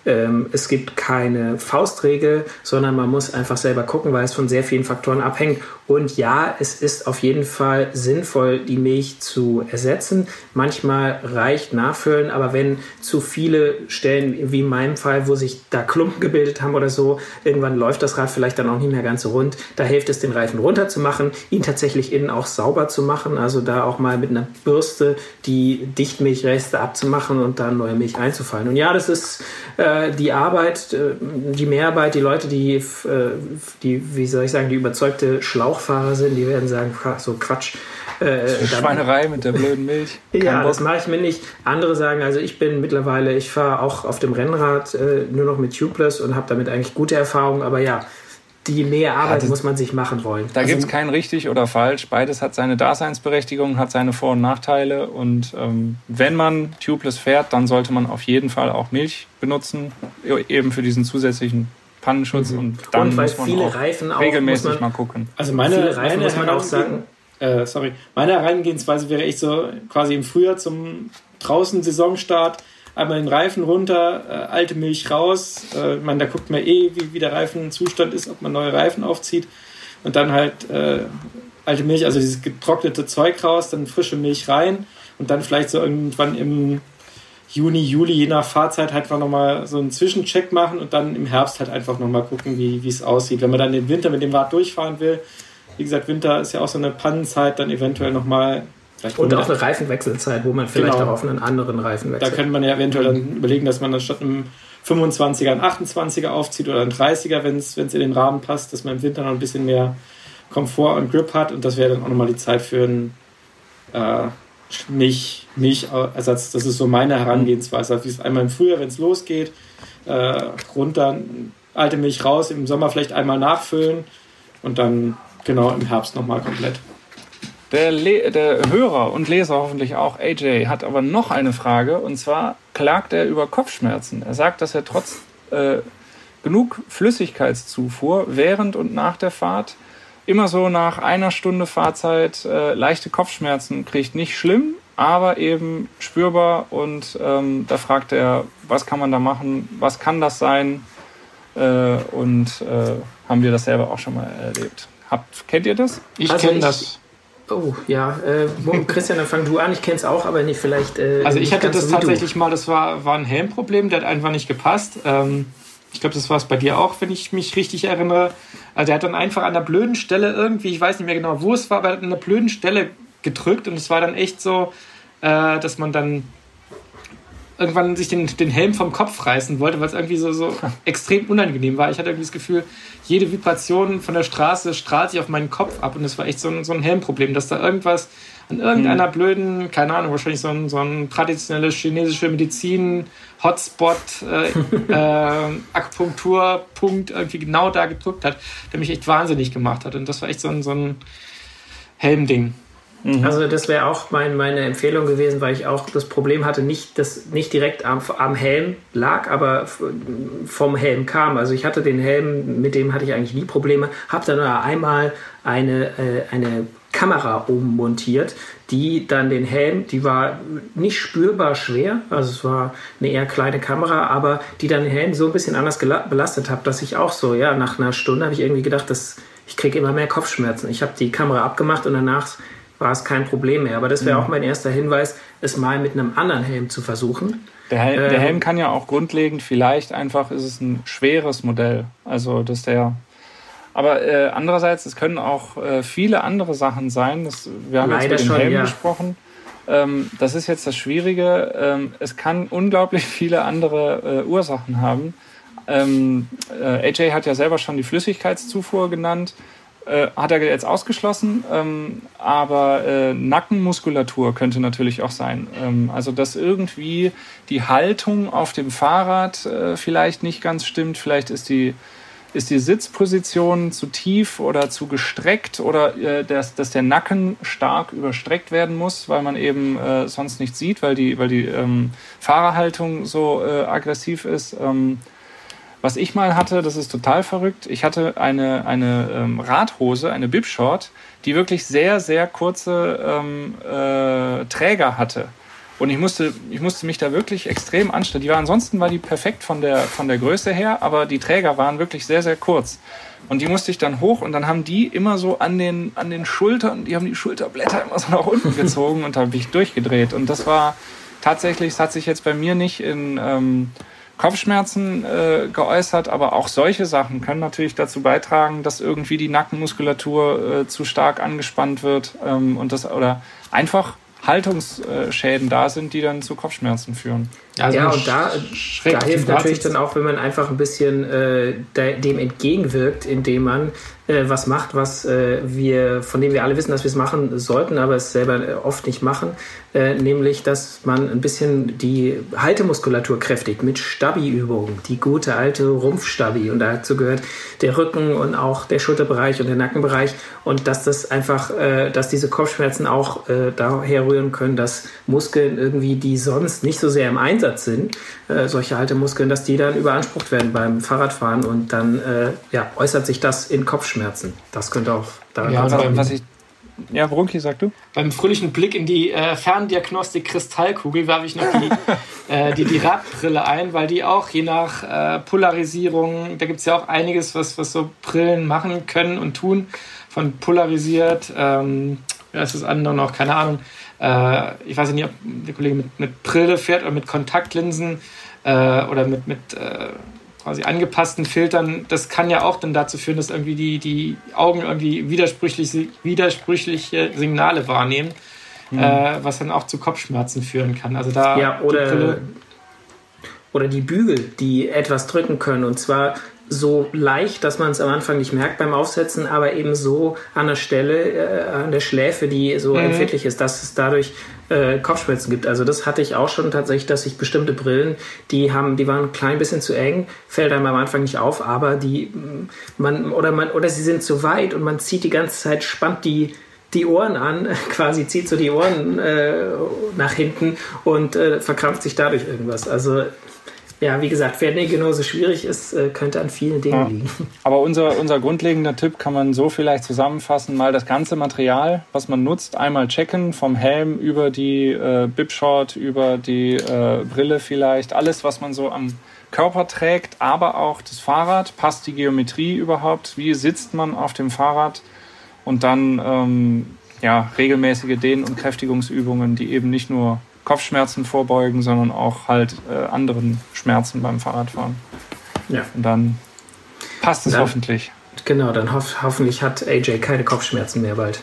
ähm, es gibt keine Faustregel, sondern man muss einfach selber gucken, weil es von sehr vielen Faktoren abhängt. Und ja, es ist auf jeden Fall sinnvoll, die Milch zu ersetzen. Manchmal reicht Nachfüllen, aber wenn zu viele Stellen, wie in meinem Fall, wo sich da Klumpen gebildet haben oder so, irgendwann läuft das Rad vielleicht dann auch nicht mehr ganz so rund. Da hilft es, den Reifen runterzumachen, ihn tatsächlich innen auch sauber zu machen, also da auch mal mit einer Bürste die Dichtmilchreste abzumachen und dann neue Milch einzufallen. Und ja, das ist äh, die Arbeit, äh, die Mehrarbeit, die Leute, die, äh, die, wie soll ich sagen, die überzeugte Schlauch Lauchfahrer sind, die werden sagen, so Quatsch. Äh, Schweinerei mit der blöden Milch. <laughs> ja, Bock. das mache ich mir nicht. Andere sagen, also ich bin mittlerweile, ich fahre auch auf dem Rennrad äh, nur noch mit Tubeless und habe damit eigentlich gute Erfahrungen, aber ja, die mehr Arbeit ja, muss man sich machen wollen. Da also, gibt es kein richtig oder falsch. Beides hat seine Daseinsberechtigung, hat seine Vor- und Nachteile. Und ähm, wenn man tubeless fährt, dann sollte man auf jeden Fall auch Milch benutzen, eben für diesen zusätzlichen Pannenschutz mhm. und dann und muss man auch regelmäßig man, mal gucken. Also meine, viele Reifen meine muss man auch sagen. Äh, sorry, meine Herangehensweise wäre echt so quasi im Frühjahr zum draußen Saisonstart einmal den Reifen runter, äh, alte Milch raus. Äh, man, da guckt man eh, wie, wie der Reifenzustand ist, ob man neue Reifen aufzieht und dann halt äh, alte Milch, also dieses getrocknete Zeug raus, dann frische Milch rein und dann vielleicht so irgendwann im Juni, Juli, je nach Fahrzeit halt einfach nochmal so einen Zwischencheck machen und dann im Herbst halt einfach nochmal gucken, wie es aussieht. Wenn man dann den Winter mit dem Rad durchfahren will, wie gesagt, Winter ist ja auch so eine Pannenzeit, dann eventuell nochmal. Und auch eine Reifenwechselzeit, wo man vielleicht genau. auch auf einen anderen Reifen wechselt. Da könnte man ja eventuell dann überlegen, dass man dann statt einem 25er einen 28er aufzieht oder einen 30er, wenn es in den Rahmen passt, dass man im Winter noch ein bisschen mehr Komfort und Grip hat und das wäre dann auch nochmal die Zeit für einen äh, Milch, Milchersatz. Das ist so meine Herangehensweise. Also wie es einmal im Frühjahr, wenn es losgeht, äh, runter, alte Milch raus, im Sommer vielleicht einmal nachfüllen und dann genau im Herbst nochmal komplett. Der, Le der Hörer und Leser hoffentlich auch, AJ, hat aber noch eine Frage und zwar klagt er über Kopfschmerzen. Er sagt, dass er trotz äh, genug Flüssigkeitszufuhr während und nach der Fahrt immer so nach einer Stunde Fahrzeit äh, leichte Kopfschmerzen kriegt. Nicht schlimm, aber eben spürbar. Und ähm, da fragt er, was kann man da machen? Was kann das sein? Äh, und äh, haben wir das selber auch schon mal erlebt. Habt, kennt ihr das? Ich also kenne das. Oh, ja. Äh, Christian, dann fang du an. Ich kenne es auch, aber nicht vielleicht. Äh, also, ich hatte das so tatsächlich mal, das war, war ein Helmproblem, der hat einfach nicht gepasst. Ähm, ich glaube, das war es bei dir auch, wenn ich mich richtig erinnere. Also er hat dann einfach an der blöden Stelle irgendwie, ich weiß nicht mehr genau, wo es war, aber er hat an der blöden Stelle gedrückt und es war dann echt so, äh, dass man dann irgendwann sich den, den Helm vom Kopf reißen wollte, weil es irgendwie so, so <laughs> extrem unangenehm war. Ich hatte irgendwie das Gefühl, jede Vibration von der Straße strahlt sich auf meinen Kopf ab und es war echt so ein, so ein Helmproblem, dass da irgendwas an irgendeiner mhm. blöden, keine Ahnung, wahrscheinlich so ein, so ein traditionelles chinesische Medizin, Hotspot, äh, <laughs> äh, Akupunkturpunkt irgendwie genau da gedrückt hat, der mich echt wahnsinnig gemacht hat. Und das war echt so ein, so ein Helmding. Mhm. Also das wäre auch mein, meine Empfehlung gewesen, weil ich auch das Problem hatte, nicht, das nicht direkt am, am Helm lag, aber vom Helm kam. Also ich hatte den Helm, mit dem hatte ich eigentlich nie Probleme, habe dann einmal eine, äh, eine Kamera oben montiert, die dann den Helm, die war nicht spürbar schwer, also es war eine eher kleine Kamera, aber die dann den Helm so ein bisschen anders belastet hat, dass ich auch so, ja, nach einer Stunde habe ich irgendwie gedacht, dass ich kriege immer mehr Kopfschmerzen. Ich habe die Kamera abgemacht und danach war es kein Problem mehr. Aber das wäre mhm. auch mein erster Hinweis, es mal mit einem anderen Helm zu versuchen. Der Helm, der ähm, Helm, kann ja auch grundlegend, vielleicht einfach ist es ein schweres Modell. Also, dass der. Aber äh, andererseits, es können auch äh, viele andere Sachen sein. Das, wir haben jetzt dem schon, Helm ja. gesprochen. Ähm, das ist jetzt das Schwierige. Ähm, es kann unglaublich <laughs> viele andere äh, Ursachen haben. Ähm, äh, AJ hat ja selber schon die Flüssigkeitszufuhr genannt. Äh, hat er jetzt ausgeschlossen, ähm, aber äh, Nackenmuskulatur könnte natürlich auch sein. Ähm, also dass irgendwie die Haltung auf dem Fahrrad äh, vielleicht nicht ganz stimmt, vielleicht ist die ist die Sitzposition zu tief oder zu gestreckt oder äh, dass, dass der Nacken stark überstreckt werden muss, weil man eben äh, sonst nichts sieht, weil die, weil die ähm, Fahrerhaltung so aggressiv ist. Was ich mal hatte, das ist total verrückt. Ich hatte eine, eine ähm, Radhose, eine Bibshort, die wirklich sehr, sehr kurze ähm, äh, Träger hatte. Und ich musste, ich musste mich da wirklich extrem anstellen. Die war, ansonsten war die perfekt von der, von der Größe her, aber die Träger waren wirklich sehr, sehr kurz. Und die musste ich dann hoch und dann haben die immer so an den, an den Schultern, die haben die Schulterblätter immer so <laughs> nach unten gezogen und da habe ich durchgedreht. Und das war tatsächlich, es hat sich jetzt bei mir nicht in, ähm, Kopfschmerzen äh, geäußert, aber auch solche Sachen können natürlich dazu beitragen, dass irgendwie die Nackenmuskulatur äh, zu stark angespannt wird ähm, und das oder einfach Haltungsschäden da sind, die dann zu Kopfschmerzen führen. Also ja, und da, da hilft natürlich dann auch, wenn man einfach ein bisschen äh, dem entgegenwirkt, indem man äh, was macht, was äh, wir, von dem wir alle wissen, dass wir es machen sollten, aber es selber äh, oft nicht machen, äh, nämlich, dass man ein bisschen die Haltemuskulatur kräftigt mit Stabi-Übungen, die gute alte Rumpfstabi. Und dazu gehört der Rücken und auch der Schulterbereich und der Nackenbereich. Und dass das einfach, äh, dass diese Kopfschmerzen auch daher rühren können, dass Muskeln irgendwie, die sonst nicht so sehr im Einsatz sind, solche Haltemuskeln, dass die dann überansprucht werden beim Fahrradfahren und dann ja, äußert sich das in Kopfschmerzen Kopfschmerzen. Das könnte auch daran ja, sein. Was ich, ja, Brunki, sag du? Beim fröhlichen Blick in die äh, Ferndiagnostik Kristallkugel werfe ich noch die, <laughs> äh, die, die Radbrille ein, weil die auch je nach äh, Polarisierung, da gibt es ja auch einiges, was, was so Brillen machen können und tun. Von polarisiert, ähm, ja, ist das andere noch, keine Ahnung. Äh, ich weiß nicht, ob der Kollege mit, mit Brille fährt oder mit Kontaktlinsen äh, oder mit, mit äh, quasi angepassten Filtern, das kann ja auch dann dazu führen, dass irgendwie die, die Augen irgendwie widersprüchliche, widersprüchliche Signale wahrnehmen, mhm. was dann auch zu Kopfschmerzen führen kann. Also da ja, oder, die oder die Bügel, die etwas drücken können. Und zwar so leicht, dass man es am Anfang nicht merkt beim Aufsetzen, aber eben so an der Stelle, äh, an der Schläfe, die so mhm. empfindlich ist, dass es dadurch äh, Kopfschmerzen gibt. Also das hatte ich auch schon tatsächlich, dass ich bestimmte Brillen, die haben, die waren ein klein bisschen zu eng, fällt einem am Anfang nicht auf, aber die mm, man oder man oder sie sind zu weit und man zieht die ganze Zeit, spannt die die Ohren an, <laughs> quasi zieht so die Ohren äh, nach hinten und äh, verkrampft sich dadurch irgendwas. Also ja, wie gesagt, wer nicht genauso schwierig ist, äh, könnte an vielen Dingen ja. liegen. <laughs> Aber unser, unser grundlegender Tipp kann man so vielleicht zusammenfassen, mal das ganze Material, was man nutzt, einmal checken, vom Helm über die äh, Bibshort, über die äh, Brille vielleicht, alles, was man so am Körper trägt, aber auch das Fahrrad, passt die Geometrie überhaupt, wie sitzt man auf dem Fahrrad und dann ähm, ja, regelmäßige Dehn- und Kräftigungsübungen, die eben nicht nur Kopfschmerzen vorbeugen, sondern auch halt äh, anderen Schmerzen beim Fahrradfahren. Ja. Und dann passt es dann, hoffentlich. Genau, dann hoff, hoffentlich hat AJ keine Kopfschmerzen mehr bald.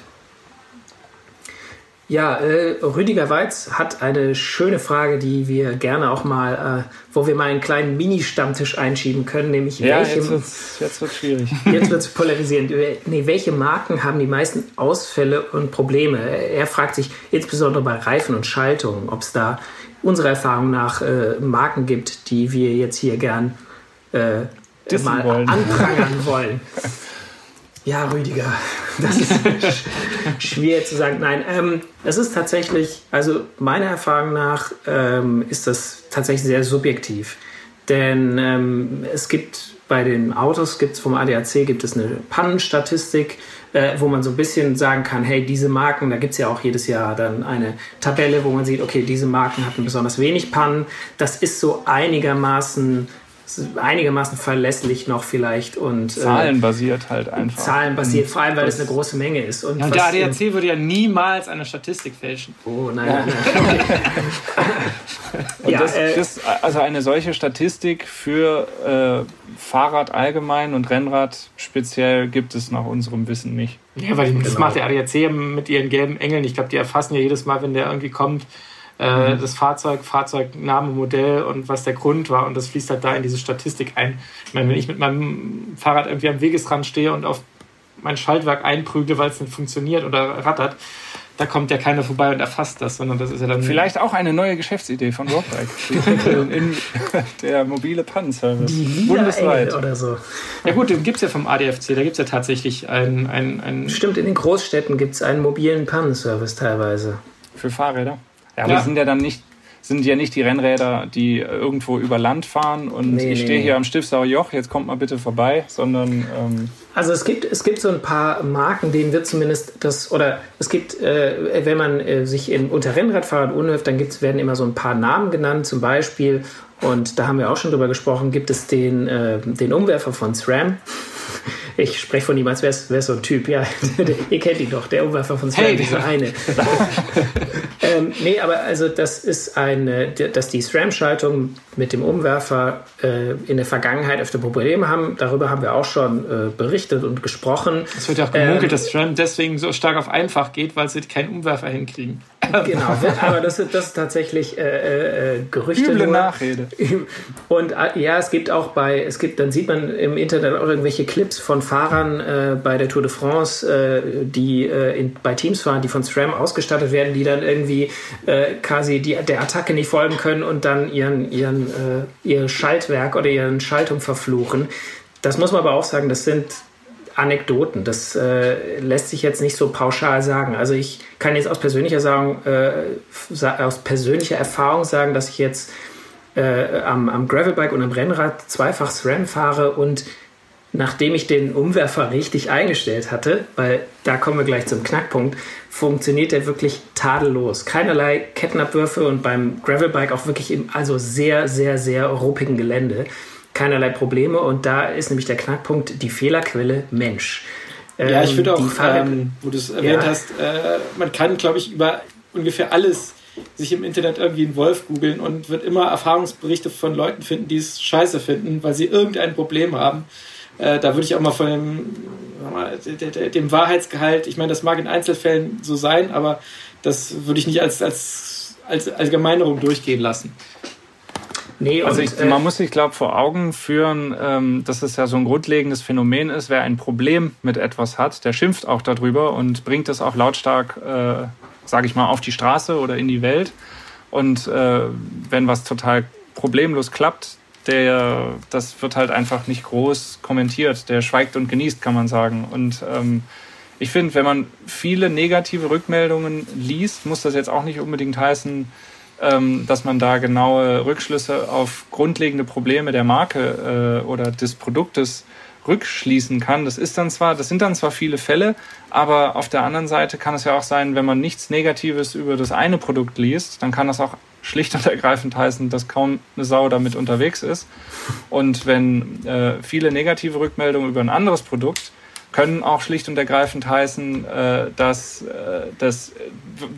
Ja, äh, Rüdiger Weiz hat eine schöne Frage, die wir gerne auch mal, äh, wo wir mal einen kleinen Mini-Stammtisch einschieben können, nämlich ja, welche. Jetzt wird es schwierig. <laughs> Jetzt wird es polarisierend. Nee, welche Marken haben die meisten Ausfälle und Probleme? Er fragt sich insbesondere bei Reifen und Schaltungen, ob es da unserer Erfahrung nach äh, Marken gibt, die wir jetzt hier gern äh, mal wollen. anprangern wollen. <laughs> Ja, Rüdiger, das ist <laughs> schwer zu sagen. Nein, ähm, es ist tatsächlich, also meiner Erfahrung nach ähm, ist das tatsächlich sehr subjektiv. Denn ähm, es gibt bei den Autos, gibt es vom ADAC, gibt es eine Pannenstatistik, äh, wo man so ein bisschen sagen kann, hey, diese Marken, da gibt es ja auch jedes Jahr dann eine Tabelle, wo man sieht, okay, diese Marken hatten besonders wenig Pannen. Das ist so einigermaßen einigermaßen verlässlich noch vielleicht und äh, zahlenbasiert halt einfach. Zahlenbasiert, vor allem weil es eine große Menge ist. Und, ja, und der ADAC würde ja niemals eine Statistik fälschen. Oh nein, ja. nein, nein. <laughs> und ja, das, äh, das, also eine solche Statistik für äh, Fahrrad allgemein und Rennrad speziell gibt es nach unserem Wissen nicht. Ja, weil das genau. macht der ADAC mit ihren gelben Engeln. Ich glaube, die erfassen ja jedes Mal, wenn der irgendwie kommt äh, mhm. das Fahrzeug, Fahrzeugname, Modell und was der Grund war. Und das fließt halt da in diese Statistik ein. Ich meine, wenn ich mit meinem Fahrrad irgendwie am Wegesrand stehe und auf mein Schaltwerk einprügle, weil es nicht funktioniert oder rattert, da kommt ja keiner vorbei und erfasst das, sondern das ist ja dann. Vielleicht auch eine neue Geschäftsidee von Rockbike. <laughs> der mobile Pannenservice. Bundesweit. oder so. Ja, gut, den gibt es ja vom ADFC, da gibt es ja tatsächlich einen, einen, einen. Stimmt, in den Großstädten gibt es einen mobilen Pannenservice teilweise. Für Fahrräder? Ja, aber ja. sind ja dann nicht, sind ja nicht die Rennräder, die irgendwo über Land fahren und nee, ich stehe nee. hier am Stiftsauer Joch, jetzt kommt mal bitte vorbei, sondern. Ähm also es gibt, es gibt so ein paar Marken, denen wird zumindest das, oder es gibt, äh, wenn man äh, sich in, unter Rennradfahrern unhöft, dann gibt's, werden immer so ein paar Namen genannt, zum Beispiel, und da haben wir auch schon drüber gesprochen, gibt es den, äh, den Umwerfer von SRAM. Ich spreche von ihm, als wäre es so ein Typ. Ja, <laughs> ihr kennt ihn doch, der Umwerfer von SRAM, hey, dieser eine. <laughs> ähm, nee, aber also das ist eine, dass die SRAM-Schaltung mit dem Umwerfer äh, in der Vergangenheit öfter Probleme haben. Darüber haben wir auch schon äh, berichtet und gesprochen. Es wird ja auch gemunkelt, ähm, dass SRAM deswegen so stark auf einfach geht, weil sie keinen Umwerfer hinkriegen. <laughs> Genau, aber das, ist, das ist tatsächlich äh, äh, Gerüchte. Üble Nachrede. <laughs> Und äh, ja, es gibt auch bei, es gibt, dann sieht man im Internet auch irgendwelche Clips von Fahrern äh, bei der Tour de France, äh, die äh, in, bei Teams fahren, die von SRAM ausgestattet werden, die dann irgendwie quasi die, der Attacke nicht folgen können und dann ihren, ihren, ihr Schaltwerk oder ihren Schaltung verfluchen. Das muss man aber auch sagen, das sind Anekdoten. Das äh, lässt sich jetzt nicht so pauschal sagen. Also ich kann jetzt aus persönlicher, sagen, äh, aus persönlicher Erfahrung sagen, dass ich jetzt äh, am, am Gravelbike und am Rennrad zweifach SRAM fahre und nachdem ich den Umwerfer richtig eingestellt hatte, weil da kommen wir gleich zum Knackpunkt, funktioniert der wirklich tadellos. Keinerlei Kettenabwürfe und beim Gravelbike auch wirklich im also sehr, sehr, sehr ruppigen Gelände keinerlei Probleme. Und da ist nämlich der Knackpunkt die Fehlerquelle Mensch. Ja, ich finde ähm, auch, ähm, wo du es erwähnt ja. hast, äh, man kann, glaube ich, über ungefähr alles sich im Internet irgendwie einen Wolf googeln und wird immer Erfahrungsberichte von Leuten finden, die es scheiße finden, weil sie irgendein Problem haben. Äh, da würde ich auch mal von dem, dem Wahrheitsgehalt, ich meine, das mag in Einzelfällen so sein, aber das würde ich nicht als, als, als Allgemeinerung durchgehen lassen. Nee, also ich, äh, man muss sich, glaube vor Augen führen, ähm, dass es ja so ein grundlegendes Phänomen ist. Wer ein Problem mit etwas hat, der schimpft auch darüber und bringt es auch lautstark, äh, sage ich mal, auf die Straße oder in die Welt. Und äh, wenn was total problemlos klappt, der, das wird halt einfach nicht groß kommentiert. Der schweigt und genießt, kann man sagen. Und ähm, ich finde, wenn man viele negative Rückmeldungen liest, muss das jetzt auch nicht unbedingt heißen, dass man da genaue Rückschlüsse auf grundlegende Probleme der Marke äh, oder des Produktes rückschließen kann. Das ist dann zwar, das sind dann zwar viele Fälle, aber auf der anderen Seite kann es ja auch sein, wenn man nichts Negatives über das eine Produkt liest, dann kann das auch schlicht und ergreifend heißen, dass kaum eine Sau damit unterwegs ist. Und wenn äh, viele negative Rückmeldungen über ein anderes Produkt können auch schlicht und ergreifend heißen, äh, dass, äh, dass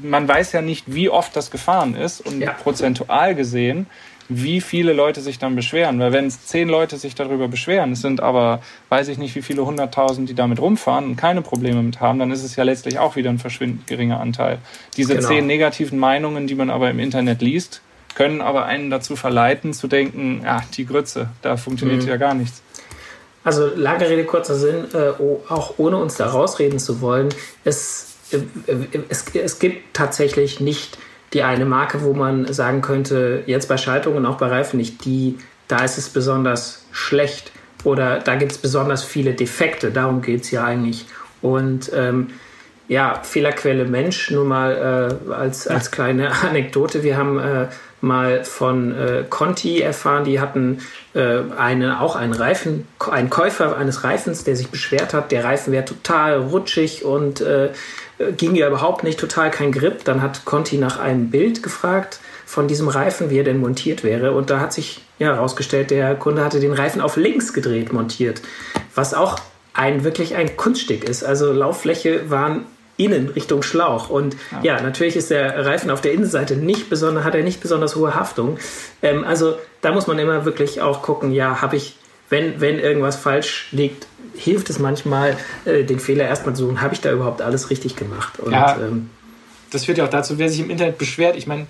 man weiß ja nicht, wie oft das gefahren ist und ja. prozentual gesehen wie viele Leute sich dann beschweren. Weil wenn es zehn Leute sich darüber beschweren, es sind aber, weiß ich nicht, wie viele hunderttausend, die damit rumfahren und keine Probleme mit haben, dann ist es ja letztlich auch wieder ein verschwindend geringer Anteil. Diese genau. zehn negativen Meinungen, die man aber im Internet liest, können aber einen dazu verleiten zu denken, ja, die Grütze, da funktioniert mhm. ja gar nichts. Also lange Rede, kurzer Sinn, äh, auch ohne uns da rausreden zu wollen, es, äh, es, es gibt tatsächlich nicht die eine Marke, wo man sagen könnte, jetzt bei Schaltungen, auch bei Reifen nicht, die, da ist es besonders schlecht oder da gibt es besonders viele Defekte. Darum geht es ja eigentlich. Und ähm, ja, Fehlerquelle Mensch, nur mal äh, als, als kleine <laughs> Anekdote. Wir haben äh, mal von äh, Conti erfahren, die hatten äh, eine, auch einen Reifen, einen Käufer eines Reifens, der sich beschwert hat, der Reifen wäre total rutschig und äh, ging ja überhaupt nicht, total kein Grip. Dann hat Conti nach einem Bild gefragt von diesem Reifen, wie er denn montiert wäre. Und da hat sich ja herausgestellt, der Kunde hatte den Reifen auf links gedreht montiert, was auch ein wirklich ein Kunststück ist. Also Lauffläche waren innen Richtung Schlauch. Und ja. ja, natürlich ist der Reifen auf der Innenseite nicht besonders, hat er nicht besonders hohe Haftung. Ähm, also da muss man immer wirklich auch gucken, ja, habe ich, wenn, wenn irgendwas falsch liegt, hilft es manchmal, äh, den Fehler erstmal zu suchen, habe ich da überhaupt alles richtig gemacht? Und, ja, ähm, das führt ja auch dazu, wer sich im Internet beschwert, ich meine,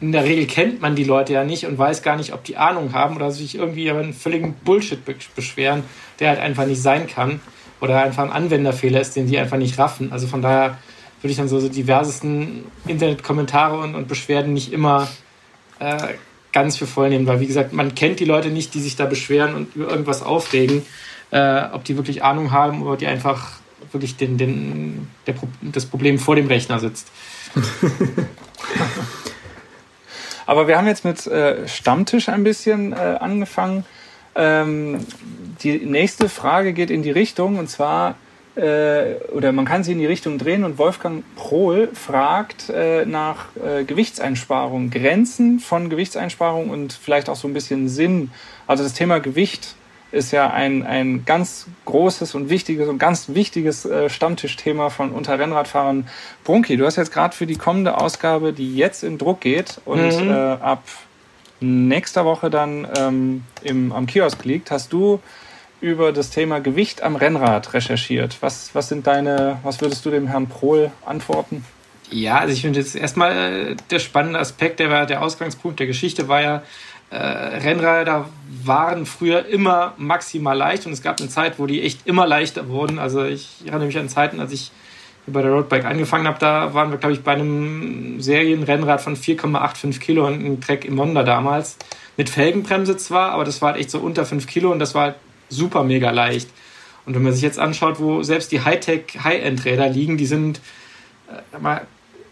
in der Regel kennt man die Leute ja nicht und weiß gar nicht, ob die Ahnung haben oder sich irgendwie über einen völligen Bullshit beschweren, der halt einfach nicht sein kann oder einfach ein Anwenderfehler ist, den die einfach nicht raffen. Also von daher würde ich dann so, so diversesten Internetkommentare und, und Beschwerden nicht immer äh, ganz für voll nehmen, weil wie gesagt, man kennt die Leute nicht, die sich da beschweren und über irgendwas aufregen, äh, ob die wirklich Ahnung haben oder die einfach wirklich den, den, der, das Problem vor dem Rechner sitzt. <laughs> Aber wir haben jetzt mit äh, Stammtisch ein bisschen äh, angefangen. Ähm, die nächste Frage geht in die Richtung und zwar, äh, oder man kann sie in die Richtung drehen und Wolfgang Prohl fragt äh, nach äh, Gewichtseinsparung, Grenzen von Gewichtseinsparung und vielleicht auch so ein bisschen Sinn. Also das Thema Gewicht ist ja ein, ein ganz großes und wichtiges und ganz wichtiges äh, Stammtischthema von Unterrennradfahrern. Brunki, du hast jetzt gerade für die kommende Ausgabe, die jetzt in Druck geht und mhm. äh, ab nächster Woche dann ähm, im, am Kiosk liegt, hast du über das Thema Gewicht am Rennrad recherchiert. Was, was sind deine, was würdest du dem Herrn Prohl antworten? Ja, also ich finde jetzt erstmal äh, der spannende Aspekt, der war der Ausgangspunkt der Geschichte war ja, äh, Rennräder waren früher immer maximal leicht und es gab eine Zeit, wo die echt immer leichter wurden. Also ich erinnere mich an Zeiten, als ich bei der Roadbike angefangen habe, da waren wir, glaube ich, bei einem Serienrennrad von 4,85 Kilo und einem Trek im Honda damals. Mit Felgenbremse zwar, aber das war halt echt so unter 5 Kilo und das war halt super mega leicht. Und wenn man sich jetzt anschaut, wo selbst die Hightech High-End-Räder liegen, die sind äh, mal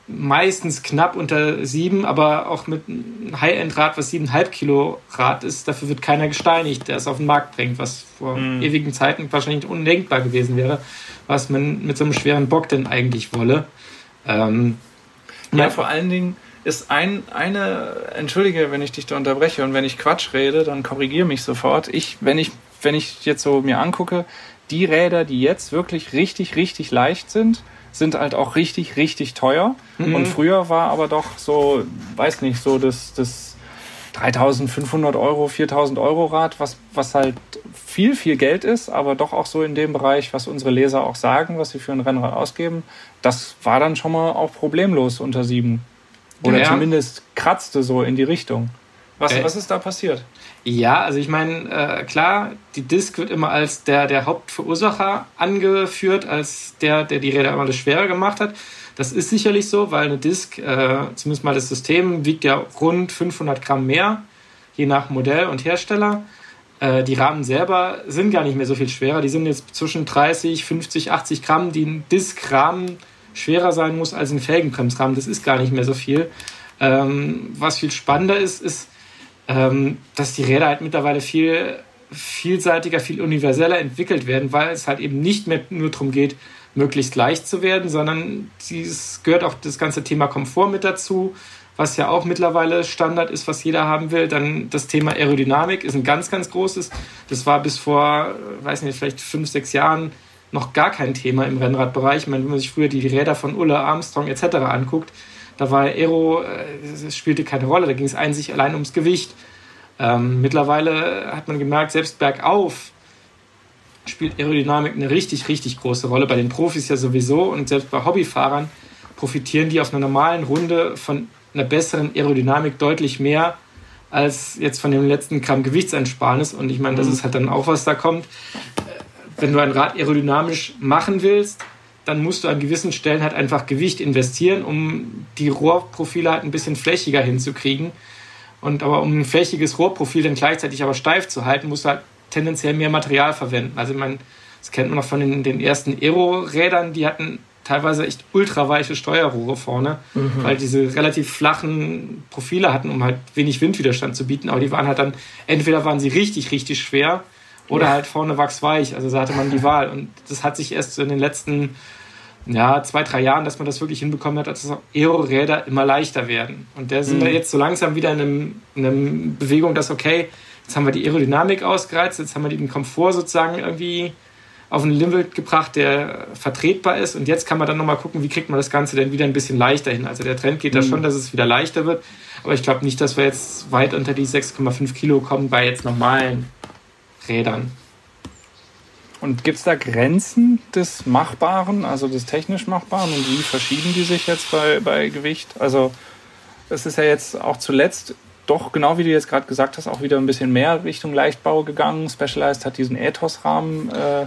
meistens knapp unter 7, aber auch mit einem High-End-Rad, was 7,5 Kilo Rad ist, dafür wird keiner gesteinigt, der es auf den Markt bringt, was vor mm. ewigen Zeiten wahrscheinlich undenkbar gewesen wäre was man mit so einem schweren Bock denn eigentlich wolle. Ähm, ja, vor allen Dingen ist ein, eine, entschuldige, wenn ich dich da unterbreche und wenn ich Quatsch rede, dann korrigiere mich sofort. Ich, wenn ich, wenn ich jetzt so mir angucke, die Räder, die jetzt wirklich richtig, richtig leicht sind, sind halt auch richtig, richtig teuer. Mhm. Und früher war aber doch so, weiß nicht, so das, das 3500 Euro, 4000 Euro Rad, was, was halt viel, viel Geld ist, aber doch auch so in dem Bereich, was unsere Leser auch sagen, was sie für ein Rennrad ausgeben, das war dann schon mal auch problemlos unter sieben. Oder ja. zumindest kratzte so in die Richtung. Was, äh, was ist da passiert? Ja, also ich meine, äh, klar, die Disk wird immer als der, der Hauptverursacher angeführt, als der, der die Räder immer alles schwerer gemacht hat. Das ist sicherlich so, weil eine Disk, äh, zumindest mal das System, wiegt ja rund 500 Gramm mehr, je nach Modell und Hersteller. Äh, die Rahmen selber sind gar nicht mehr so viel schwerer. Die sind jetzt zwischen 30, 50, 80 Gramm, die ein Disk-Rahmen schwerer sein muss als ein Felgenbremsrahmen. Das ist gar nicht mehr so viel. Ähm, was viel spannender ist, ist, ähm, dass die Räder halt mittlerweile viel vielseitiger, viel universeller entwickelt werden, weil es halt eben nicht mehr nur darum geht, möglichst leicht zu werden, sondern es gehört auch das ganze Thema Komfort mit dazu, was ja auch mittlerweile Standard ist, was jeder haben will. Dann das Thema Aerodynamik ist ein ganz, ganz großes. Das war bis vor, weiß nicht, vielleicht fünf, sechs Jahren noch gar kein Thema im Rennradbereich. Ich meine, wenn man sich früher die Räder von Ulla Armstrong etc. anguckt, da war Aero, äh, es spielte keine Rolle, da ging es einzig allein ums Gewicht. Ähm, mittlerweile hat man gemerkt, selbst bergauf spielt Aerodynamik eine richtig, richtig große Rolle. Bei den Profis ja sowieso und selbst bei Hobbyfahrern profitieren die auf einer normalen Runde von einer besseren Aerodynamik deutlich mehr als jetzt von dem letzten Gramm Gewichtsersparnis. Und ich meine, das mhm. ist halt dann auch, was da kommt. Wenn du ein Rad aerodynamisch machen willst, dann musst du an gewissen Stellen halt einfach Gewicht investieren, um die Rohrprofile halt ein bisschen flächiger hinzukriegen. Und aber um ein flächiges Rohrprofil dann gleichzeitig aber steif zu halten, musst du halt tendenziell mehr Material verwenden. Also man, das kennt man noch von den, den ersten Aero-Rädern, die hatten teilweise echt ultraweiche Steuerrohre vorne, mhm. weil diese relativ flachen Profile hatten, um halt wenig Windwiderstand zu bieten. Aber die waren halt dann, entweder waren sie richtig, richtig schwer oder halt vorne wachsweich. Also da hatte man die Wahl. Und das hat sich erst so in den letzten ja, zwei, drei Jahren, dass man das wirklich hinbekommen hat, dass Aero-Räder immer leichter werden. Und da sind mhm. wir jetzt so langsam wieder in, einem, in einer Bewegung, dass, okay, jetzt haben wir die Aerodynamik ausgereizt, jetzt haben wir den Komfort sozusagen irgendwie auf ein Limit gebracht, der vertretbar ist. Und jetzt kann man dann nochmal gucken, wie kriegt man das Ganze denn wieder ein bisschen leichter hin. Also der Trend geht da mhm. schon, dass es wieder leichter wird. Aber ich glaube nicht, dass wir jetzt weit unter die 6,5 Kilo kommen bei jetzt normalen Rädern. Und gibt es da Grenzen des Machbaren, also des technisch Machbaren? Und wie verschieben die sich jetzt bei, bei Gewicht? Also es ist ja jetzt auch zuletzt doch, genau wie du jetzt gerade gesagt hast, auch wieder ein bisschen mehr Richtung Leichtbau gegangen. Specialized hat diesen Ethos-Rahmen äh,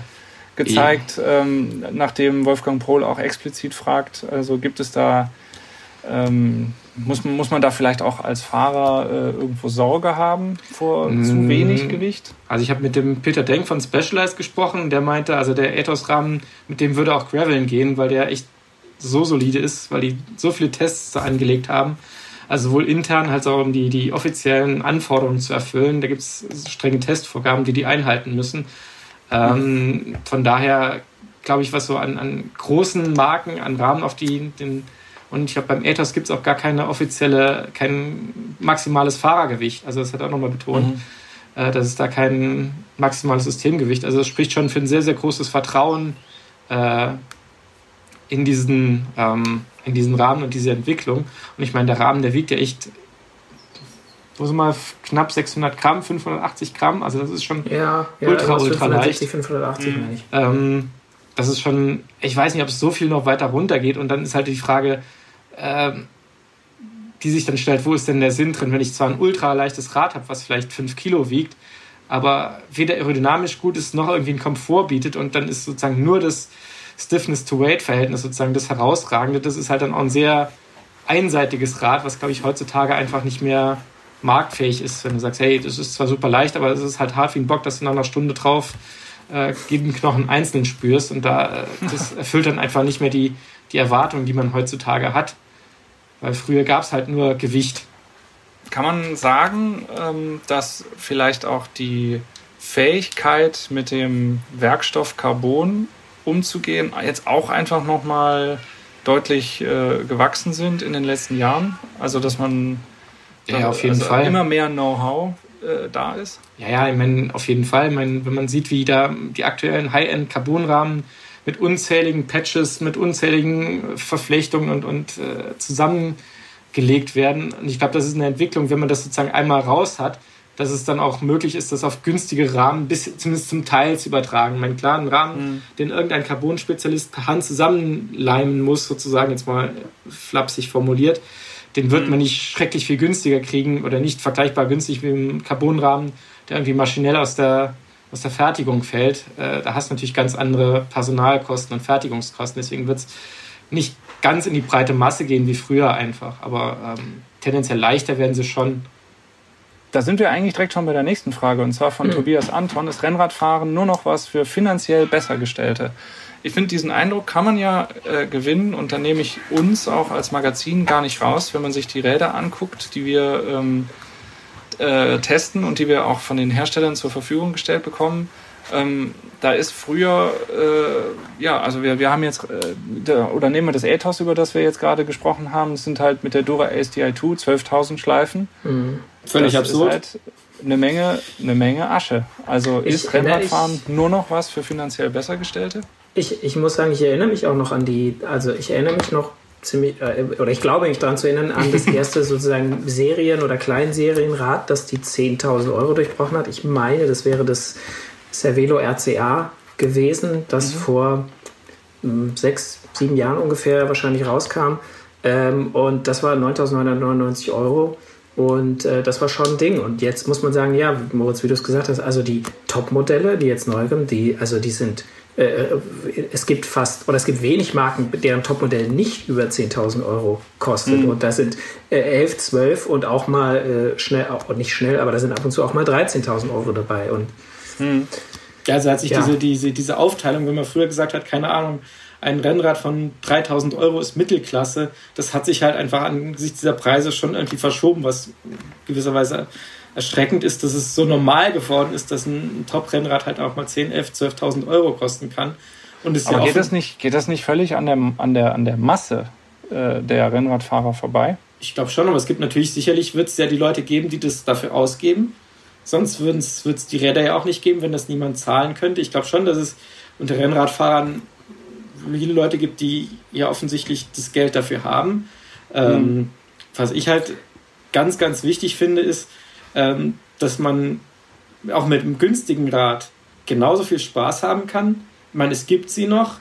gezeigt, ähm, nachdem Wolfgang Pohl auch explizit fragt. Also gibt es da, ähm, muss, muss man da vielleicht auch als Fahrer äh, irgendwo Sorge haben vor mm. zu wenig Gewicht? Also ich habe mit dem Peter Denk von Specialized gesprochen, der meinte, also der Ethos-Rahmen, mit dem würde auch Graveln gehen, weil der echt so solide ist, weil die so viele Tests angelegt haben. Also sowohl intern als auch um die, die offiziellen Anforderungen zu erfüllen. Da gibt es strenge Testvorgaben, die die einhalten müssen. Ähm, von daher glaube ich, was so an, an großen Marken, an Rahmen auf die den und ich glaube, beim Ethos gibt es auch gar keine offizielle, kein maximales Fahrergewicht. Also das hat er auch nochmal betont, mhm. äh, dass es da kein maximales Systemgewicht. Also das spricht schon für ein sehr, sehr großes Vertrauen äh, in, diesen, ähm, in diesen Rahmen und diese Entwicklung. Und ich meine, der Rahmen, der wiegt ja echt wo sind mal knapp 600 Gramm, 580 Gramm, also das ist schon ja, ja, ultra, ultra 560, leicht. 580 mhm. meine ich. Ähm, das ist schon, ich weiß nicht, ob es so viel noch weiter runter geht und dann ist halt die Frage, ähm, die sich dann stellt, wo ist denn der Sinn drin, wenn ich zwar ein ultra leichtes Rad habe, was vielleicht 5 Kilo wiegt, aber weder aerodynamisch gut ist, noch irgendwie einen Komfort bietet und dann ist sozusagen nur das Stiffness-to-Weight-Verhältnis sozusagen das Herausragende. Das ist halt dann auch ein sehr einseitiges Rad, was, glaube ich, heutzutage einfach nicht mehr marktfähig ist, wenn du sagst, hey, das ist zwar super leicht, aber es ist halt hart wie ein Bock, dass du nach einer Stunde drauf äh, jeden Knochen einzeln spürst und da äh, das <laughs> erfüllt dann einfach nicht mehr die, die Erwartungen, die man heutzutage hat, weil früher gab es halt nur Gewicht. Kann man sagen, ähm, dass vielleicht auch die Fähigkeit mit dem Werkstoff Carbon umzugehen jetzt auch einfach nochmal deutlich äh, gewachsen sind in den letzten Jahren? Also dass man ja, auf jeden also Fall. Immer mehr Know-how äh, da ist. Ja, ja, ich meine, auf jeden Fall. Ich mein, wenn man sieht, wie da die aktuellen High-End-Carbonrahmen mit unzähligen Patches, mit unzähligen Verflechtungen und, und äh, zusammengelegt werden. Und ich glaube, das ist eine Entwicklung, wenn man das sozusagen einmal raus hat, dass es dann auch möglich ist, das auf günstige Rahmen bis zumindest zum Teil zu übertragen. Ich meine, klar, einen Rahmen, mhm. den irgendein Carbon-Spezialist per Hand zusammenleimen muss, sozusagen jetzt mal flapsig formuliert, den wird mhm. man nicht schrecklich viel günstiger kriegen oder nicht vergleichbar günstig wie im Carbonrahmen, der irgendwie maschinell aus der, aus der Fertigung fällt. Äh, da hast du natürlich ganz andere Personalkosten und Fertigungskosten. Deswegen wird es nicht ganz in die breite Masse gehen wie früher einfach. Aber ähm, tendenziell leichter werden sie schon. Da sind wir eigentlich direkt schon bei der nächsten Frage und zwar von mhm. Tobias Anton. Ist Rennradfahren nur noch was für finanziell Bessergestellte? ich finde, diesen Eindruck kann man ja äh, gewinnen und dann nehme ich uns auch als Magazin gar nicht raus, wenn man sich die Räder anguckt, die wir ähm, äh, testen und die wir auch von den Herstellern zur Verfügung gestellt bekommen. Ähm, da ist früher, äh, ja, also wir, wir haben jetzt, äh, der, oder nehmen wir das Ethos, über das wir jetzt gerade gesprochen haben, das sind halt mit der Dura ASTI 2 12.000 Schleifen. Mhm. Völlig das absurd. Halt eine Menge, eine Menge Asche. Also ich ist Rennradfahren nur noch was für finanziell Bessergestellte? Ich, ich muss sagen, ich erinnere mich auch noch an die, also ich erinnere mich noch ziemlich, äh, oder ich glaube mich daran zu erinnern, an das <laughs> erste sozusagen Serien- oder Kleinserienrad, das die 10.000 Euro durchbrochen hat. Ich meine, das wäre das Cervelo RCA gewesen, das mhm. vor mh, hm, sechs, sieben Jahren ungefähr wahrscheinlich rauskam. Ähm, und das war 9.999 Euro. Und äh, das war schon ein Ding. Und jetzt muss man sagen, ja, Moritz, wie du es gesagt hast, also die Top-Modelle, die jetzt neu kommen, die, also die sind, es gibt fast, oder es gibt wenig Marken, deren Topmodell nicht über 10.000 Euro kostet. Mhm. Und da sind äh, 11, 12 und auch mal äh, schnell, auch nicht schnell, aber da sind ab und zu auch mal 13.000 Euro dabei. Und mhm. Also hat sich ja. diese, diese, diese Aufteilung, wenn man früher gesagt hat, keine Ahnung, ein Rennrad von 3000 Euro ist Mittelklasse. Das hat sich halt einfach angesichts dieser Preise schon irgendwie verschoben, was gewisserweise erschreckend ist, dass es so normal geworden ist, dass ein Top-Rennrad halt auch mal 10, 11, 12.000 Euro kosten kann. Und ist Aber ja geht, das nicht, geht das nicht völlig an der, an der, an der Masse äh, der Rennradfahrer vorbei? Ich glaube schon, aber es gibt natürlich, sicherlich wird es ja die Leute geben, die das dafür ausgeben. Sonst würde es die Räder ja auch nicht geben, wenn das niemand zahlen könnte. Ich glaube schon, dass es unter Rennradfahrern viele Leute gibt, die ja offensichtlich das Geld dafür haben. Ähm, mhm. was ich halt ganz, ganz wichtig finde, ist, ähm, dass man auch mit einem günstigen Rad genauso viel Spaß haben kann. Ich meine, es gibt sie noch.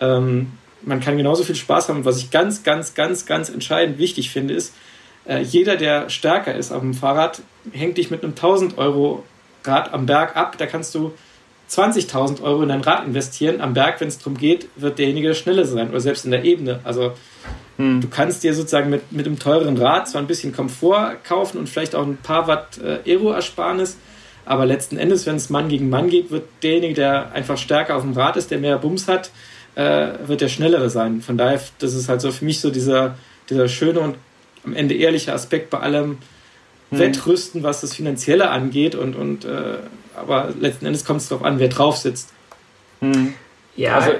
Ähm, man kann genauso viel Spaß haben. Und was ich ganz, ganz, ganz, ganz entscheidend wichtig finde, ist, äh, jeder, der stärker ist auf dem Fahrrad, hängt dich mit einem 1000 Euro Rad am Berg ab. Da kannst du 20.000 Euro in ein Rad investieren. Am Berg, wenn es darum geht, wird derjenige der Schnelle sein oder selbst in der Ebene. Also hm. du kannst dir sozusagen mit, mit einem teuren Rad zwar ein bisschen Komfort kaufen und vielleicht auch ein paar Watt äh, Aero-Ersparnis, aber letzten Endes, wenn es Mann gegen Mann geht, wird derjenige, der einfach stärker auf dem Rad ist, der mehr Bums hat, äh, wird der schnellere sein. Von daher, das ist halt so für mich so dieser, dieser schöne und am Ende ehrliche Aspekt bei allem hm. Wettrüsten, was das Finanzielle angeht und, und äh, aber letzten Endes kommt es darauf an, wer drauf sitzt. Hm. Ja, also,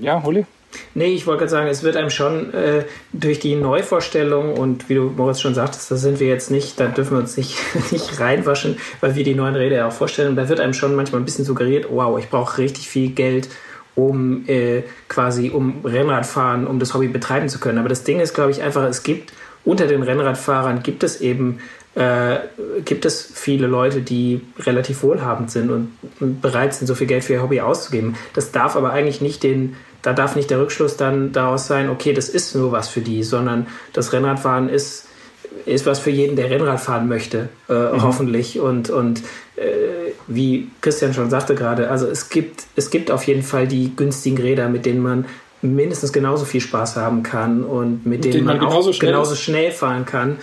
ja, Holi? Nee, ich wollte gerade sagen, es wird einem schon äh, durch die Neuvorstellung und wie du Moritz schon sagtest, da sind wir jetzt nicht, da dürfen wir uns nicht, <laughs> nicht reinwaschen, weil wir die neuen Räder ja auch vorstellen. Da wird einem schon manchmal ein bisschen suggeriert, wow, ich brauche richtig viel Geld, um äh, quasi um Rennradfahren, um das Hobby betreiben zu können. Aber das Ding ist, glaube ich, einfach, es gibt unter den Rennradfahrern gibt es eben äh, gibt es viele Leute, die relativ wohlhabend sind und bereit sind, so viel Geld für ihr Hobby auszugeben. Das darf aber eigentlich nicht den, da darf nicht der Rückschluss dann daraus sein, okay, das ist nur was für die, sondern das Rennradfahren ist, ist was für jeden, der Rennrad fahren möchte, äh, mhm. hoffentlich. Und, und äh, wie Christian schon sagte gerade, also es gibt, es gibt auf jeden Fall die günstigen Räder, mit denen man mindestens genauso viel Spaß haben kann und mit, mit denen, denen man, man genauso, auch schnell genauso schnell fahren kann.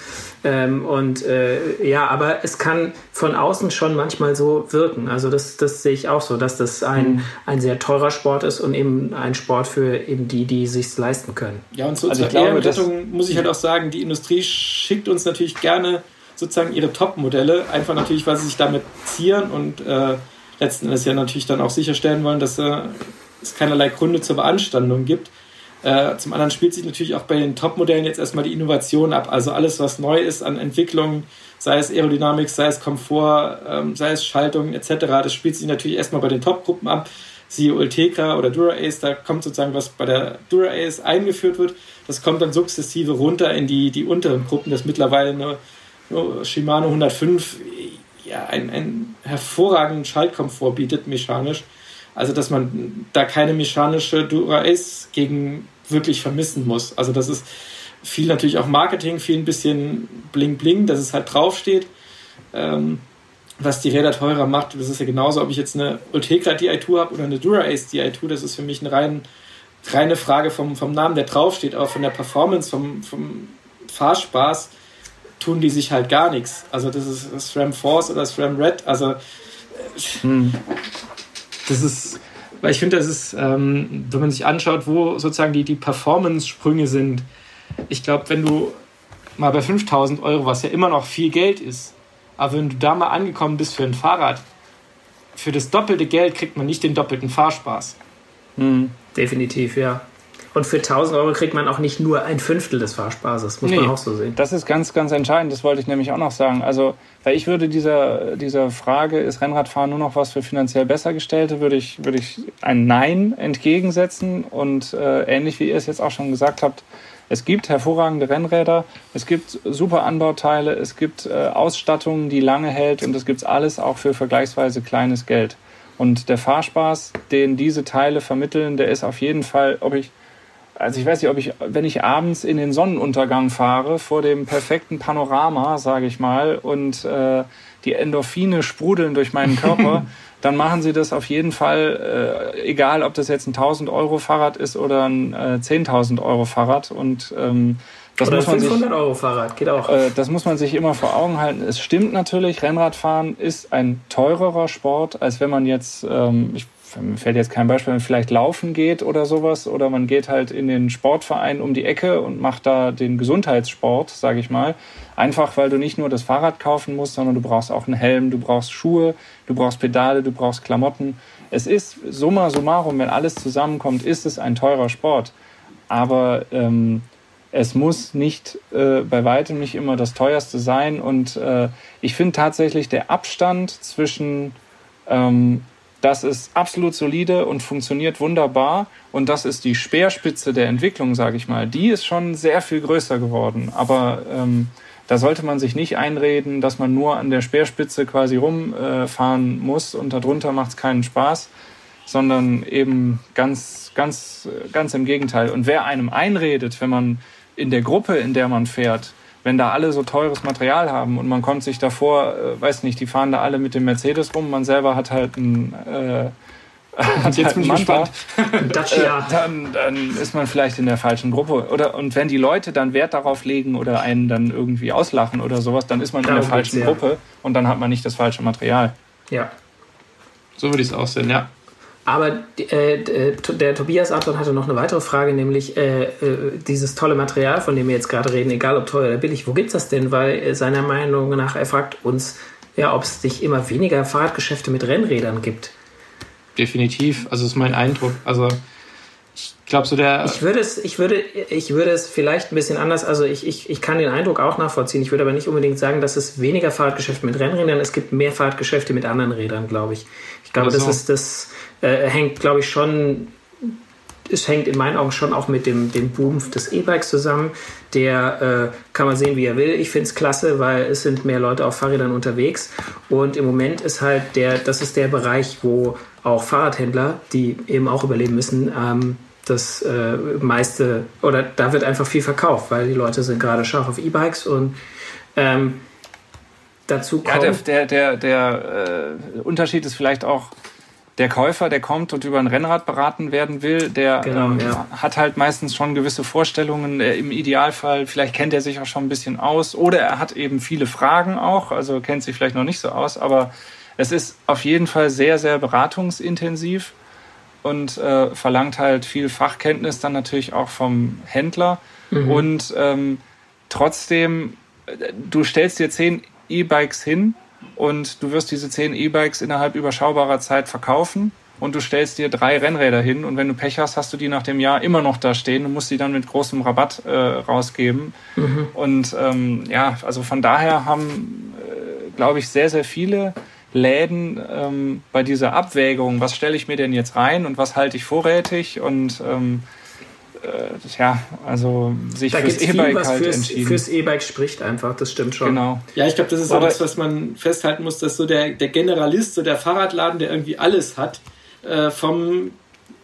Ähm, und äh, ja, aber es kann von außen schon manchmal so wirken. Also das, das sehe ich auch so, dass das ein, mhm. ein sehr teurer Sport ist und eben ein Sport für eben die, die sich leisten können. Ja, und so also zur Ehrenrettung muss ich halt auch sagen, die Industrie schickt uns natürlich gerne sozusagen ihre Top-Modelle, einfach natürlich, weil sie sich damit zieren und äh, letzten Endes ja natürlich dann auch sicherstellen wollen, dass äh, es keinerlei Gründe zur Beanstandung gibt. Äh, zum anderen spielt sich natürlich auch bei den Top-Modellen jetzt erstmal die Innovation ab. Also alles, was neu ist an Entwicklung, sei es Aerodynamik, sei es Komfort, ähm, sei es Schaltung etc., das spielt sich natürlich erstmal bei den Top-Gruppen ab. Siehe Ultegra oder Dura-Ace, da kommt sozusagen was bei der Dura-Ace eingeführt wird. Das kommt dann sukzessive runter in die, die unteren Gruppen, das mittlerweile eine, eine Shimano 105 ja, einen, einen hervorragenden Schaltkomfort bietet, mechanisch. Also, dass man da keine mechanische Dura-Ace gegen wirklich vermissen muss. Also, das ist viel natürlich auch Marketing, viel ein bisschen Bling-Bling, dass es halt draufsteht. Ähm, was die Räder teurer macht, das ist ja genauso, ob ich jetzt eine Ultegra Di2 habe oder eine Dura-Ace Di2, das ist für mich eine rein, reine Frage vom, vom Namen, der draufsteht, aber von der Performance, vom, vom Fahrspaß tun die sich halt gar nichts. Also das ist SRAM Force oder SRAM Red, also hm das ist, weil ich finde, das ist, ähm, wenn man sich anschaut, wo sozusagen die, die Performance-Sprünge sind, ich glaube, wenn du mal bei 5000 Euro, was ja immer noch viel Geld ist, aber wenn du da mal angekommen bist für ein Fahrrad, für das doppelte Geld kriegt man nicht den doppelten Fahrspaß. Mhm. Definitiv, ja. Und für 1000 Euro kriegt man auch nicht nur ein Fünftel des Fahrspaßes, muss nee, man auch so sehen. Das ist ganz, ganz entscheidend, das wollte ich nämlich auch noch sagen. Also, weil ich würde dieser, dieser Frage, ist Rennradfahren nur noch was für finanziell Bessergestellte, würde ich, würde ich ein Nein entgegensetzen. Und äh, ähnlich wie ihr es jetzt auch schon gesagt habt, es gibt hervorragende Rennräder, es gibt super Anbauteile, es gibt äh, Ausstattungen, die lange hält und es gibt alles auch für vergleichsweise kleines Geld. Und der Fahrspaß, den diese Teile vermitteln, der ist auf jeden Fall, ob ich, also ich weiß nicht, ob ich, wenn ich abends in den Sonnenuntergang fahre, vor dem perfekten Panorama, sage ich mal, und äh, die Endorphine sprudeln durch meinen Körper, <laughs> dann machen Sie das auf jeden Fall, äh, egal ob das jetzt ein 1000 Euro Fahrrad ist oder ein äh, 10.000 Euro Fahrrad. Und ähm, das oder muss man 500 sich, Euro Fahrrad, geht auch. Äh, das muss man sich immer vor Augen halten. Es stimmt natürlich, Rennradfahren ist ein teurerer Sport, als wenn man jetzt, ähm, ich mir fällt jetzt kein Beispiel, wenn man vielleicht laufen geht oder sowas oder man geht halt in den Sportverein um die Ecke und macht da den Gesundheitssport, sage ich mal. Einfach, weil du nicht nur das Fahrrad kaufen musst, sondern du brauchst auch einen Helm, du brauchst Schuhe, du brauchst Pedale, du brauchst Klamotten. Es ist summa summarum, wenn alles zusammenkommt, ist es ein teurer Sport. Aber ähm, es muss nicht äh, bei weitem nicht immer das teuerste sein. Und äh, ich finde tatsächlich der Abstand zwischen ähm, das ist absolut solide und funktioniert wunderbar. Und das ist die Speerspitze der Entwicklung, sage ich mal. Die ist schon sehr viel größer geworden. Aber ähm, da sollte man sich nicht einreden, dass man nur an der Speerspitze quasi rumfahren äh, muss und darunter macht es keinen Spaß, sondern eben ganz, ganz, ganz im Gegenteil. Und wer einem einredet, wenn man in der Gruppe, in der man fährt, wenn da alle so teures Material haben und man kommt sich davor, äh, weiß nicht, die fahren da alle mit dem Mercedes rum, man selber hat halt ein äh, <laughs> jetzt halt bin ich Manta, Dacia. Äh, dann, dann ist man vielleicht in der falschen Gruppe. Oder, und wenn die Leute dann Wert darauf legen oder einen dann irgendwie auslachen oder sowas, dann ist man in der falschen Gruppe und dann hat man nicht das falsche Material. Ja. So würde ich es aussehen, ja. Aber äh, äh der Tobias Anton hatte noch eine weitere Frage, nämlich äh, äh, dieses tolle Material, von dem wir jetzt gerade reden, egal ob teuer oder billig, wo gibt es das denn? Weil äh, seiner Meinung nach, er fragt uns, ja, ob es nicht immer weniger Fahrradgeschäfte mit Rennrädern gibt. Definitiv, also ist mein Eindruck. Also ich glaube so der. Ich würde es, ich würde, ich würde es vielleicht ein bisschen anders, also ich, ich, ich kann den Eindruck auch nachvollziehen. Ich würde aber nicht unbedingt sagen, dass es weniger Fahrradgeschäfte mit Rennrädern, es gibt mehr Fahrradgeschäfte mit anderen Rädern, glaube ich. Ich glaube, also. das ist das äh, hängt, glaube ich, schon, es hängt in meinen Augen schon auch mit dem, dem Boom des E-Bikes zusammen. Der äh, kann man sehen, wie er will. Ich finde es klasse, weil es sind mehr Leute auf Fahrrädern unterwegs. Und im Moment ist halt der, das ist der Bereich, wo auch Fahrradhändler, die eben auch überleben müssen, ähm, das äh, meiste, oder da wird einfach viel verkauft, weil die Leute sind gerade scharf auf E-Bikes und ähm, dazu kommt. Ja, der, der, der, der äh, Unterschied ist vielleicht auch, der Käufer, der kommt und über ein Rennrad beraten werden will, der genau, ähm, ja. hat halt meistens schon gewisse Vorstellungen. Äh, Im Idealfall, vielleicht kennt er sich auch schon ein bisschen aus oder er hat eben viele Fragen auch, also kennt sich vielleicht noch nicht so aus, aber es ist auf jeden Fall sehr, sehr beratungsintensiv und äh, verlangt halt viel Fachkenntnis dann natürlich auch vom Händler. Mhm. Und ähm, trotzdem, äh, du stellst dir zehn E-Bikes hin und du wirst diese zehn E-Bikes innerhalb überschaubarer Zeit verkaufen und du stellst dir drei Rennräder hin und wenn du Pech hast, hast du die nach dem Jahr immer noch da stehen und musst die dann mit großem Rabatt äh, rausgeben. Mhm. Und ähm, ja, also von daher haben, äh, glaube ich, sehr, sehr viele Läden ähm, bei dieser Abwägung, was stelle ich mir denn jetzt rein und was halte ich vorrätig und ähm, äh, ja, also sich da fürs E-Bike halt fürs, entschieden. Fürs E-Bike spricht einfach, das stimmt schon. Genau. Ja, ich glaube, das ist auch das, was man festhalten muss, dass so der, der Generalist, so der Fahrradladen, der irgendwie alles hat, äh, vom,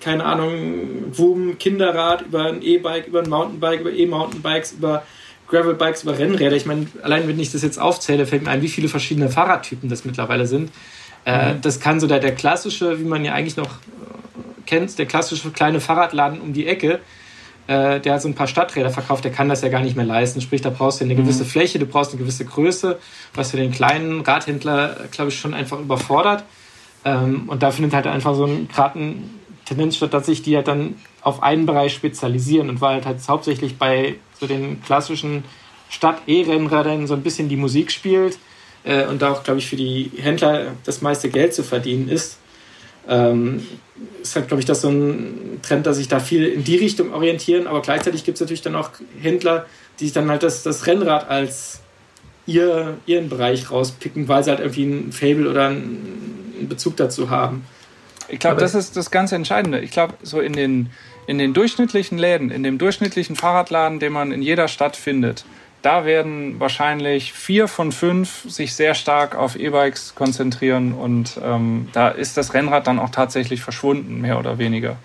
keine Ahnung, Wum, Kinderrad, über ein E-Bike, über ein Mountainbike, über E-Mountainbikes, über Gravelbikes, über Rennräder. Ich meine, allein wenn ich das jetzt aufzähle, fällt mir ein, wie viele verschiedene Fahrradtypen das mittlerweile sind. Äh, mhm. Das kann so der, der klassische, wie man ja eigentlich noch kennt, der klassische kleine Fahrradladen um die Ecke, äh, der so ein paar Stadträder verkauft, der kann das ja gar nicht mehr leisten. Sprich, da brauchst du eine gewisse mhm. Fläche, du brauchst eine gewisse Größe, was für den kleinen Radhändler, glaube ich, schon einfach überfordert. Ähm, und da findet halt einfach so ein, gerade Tendenz statt, dass sich die halt dann auf einen Bereich spezialisieren und weil halt, halt hauptsächlich bei so den klassischen Stadt-E-Rennrädern so ein bisschen die Musik spielt äh, und da auch, glaube ich, für die Händler das meiste Geld zu verdienen ist, Ähm, ist halt, glaube ich, das so ein Trend, dass sich da viel in die Richtung orientieren, aber gleichzeitig gibt es natürlich dann auch Händler, die sich dann halt das, das Rennrad als ihr, ihren Bereich rauspicken, weil sie halt irgendwie ein Fable oder einen Bezug dazu haben. Ich glaube, das ist das ganz Entscheidende. Ich glaube, so in den, in den durchschnittlichen Läden, in dem durchschnittlichen Fahrradladen, den man in jeder Stadt findet, da werden wahrscheinlich vier von fünf sich sehr stark auf E-Bikes konzentrieren und ähm, da ist das Rennrad dann auch tatsächlich verschwunden, mehr oder weniger.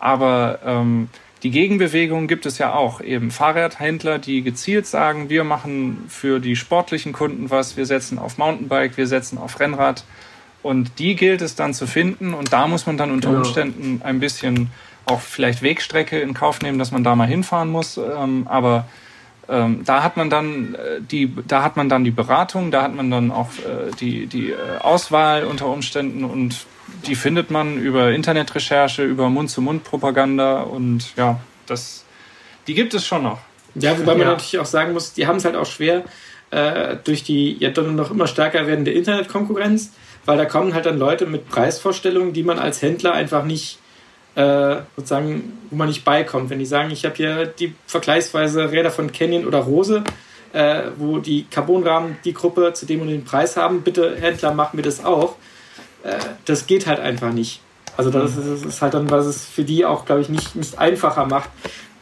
Aber ähm, die Gegenbewegung gibt es ja auch. Eben Fahrradhändler, die gezielt sagen, wir machen für die sportlichen Kunden was, wir setzen auf Mountainbike, wir setzen auf Rennrad. Und die gilt es dann zu finden. Und da muss man dann unter genau. Umständen ein bisschen auch vielleicht Wegstrecke in Kauf nehmen, dass man da mal hinfahren muss. Ähm, aber ähm, da hat man dann äh, die, da hat man dann die Beratung, da hat man dann auch äh, die, die äh, Auswahl unter Umständen und die findet man über Internetrecherche, über Mund-zu-Mund-Propaganda und ja, das, die gibt es schon noch. Ja, wobei man ja. natürlich auch sagen muss, die haben es halt auch schwer äh, durch die ja dann noch immer stärker werdende Internetkonkurrenz, weil da kommen halt dann Leute mit Preisvorstellungen, die man als Händler einfach nicht äh, sozusagen, wo man nicht beikommt. Wenn die sagen, ich habe hier die vergleichsweise Räder von Canyon oder Rose, äh, wo die Carbonrahmen die Gruppe zu dem und den Preis haben, bitte Händler, mach mir das auch. Äh, das geht halt einfach nicht. Also das ist, ist, halt dann, was es für die auch, glaube ich, nicht, nicht einfacher macht,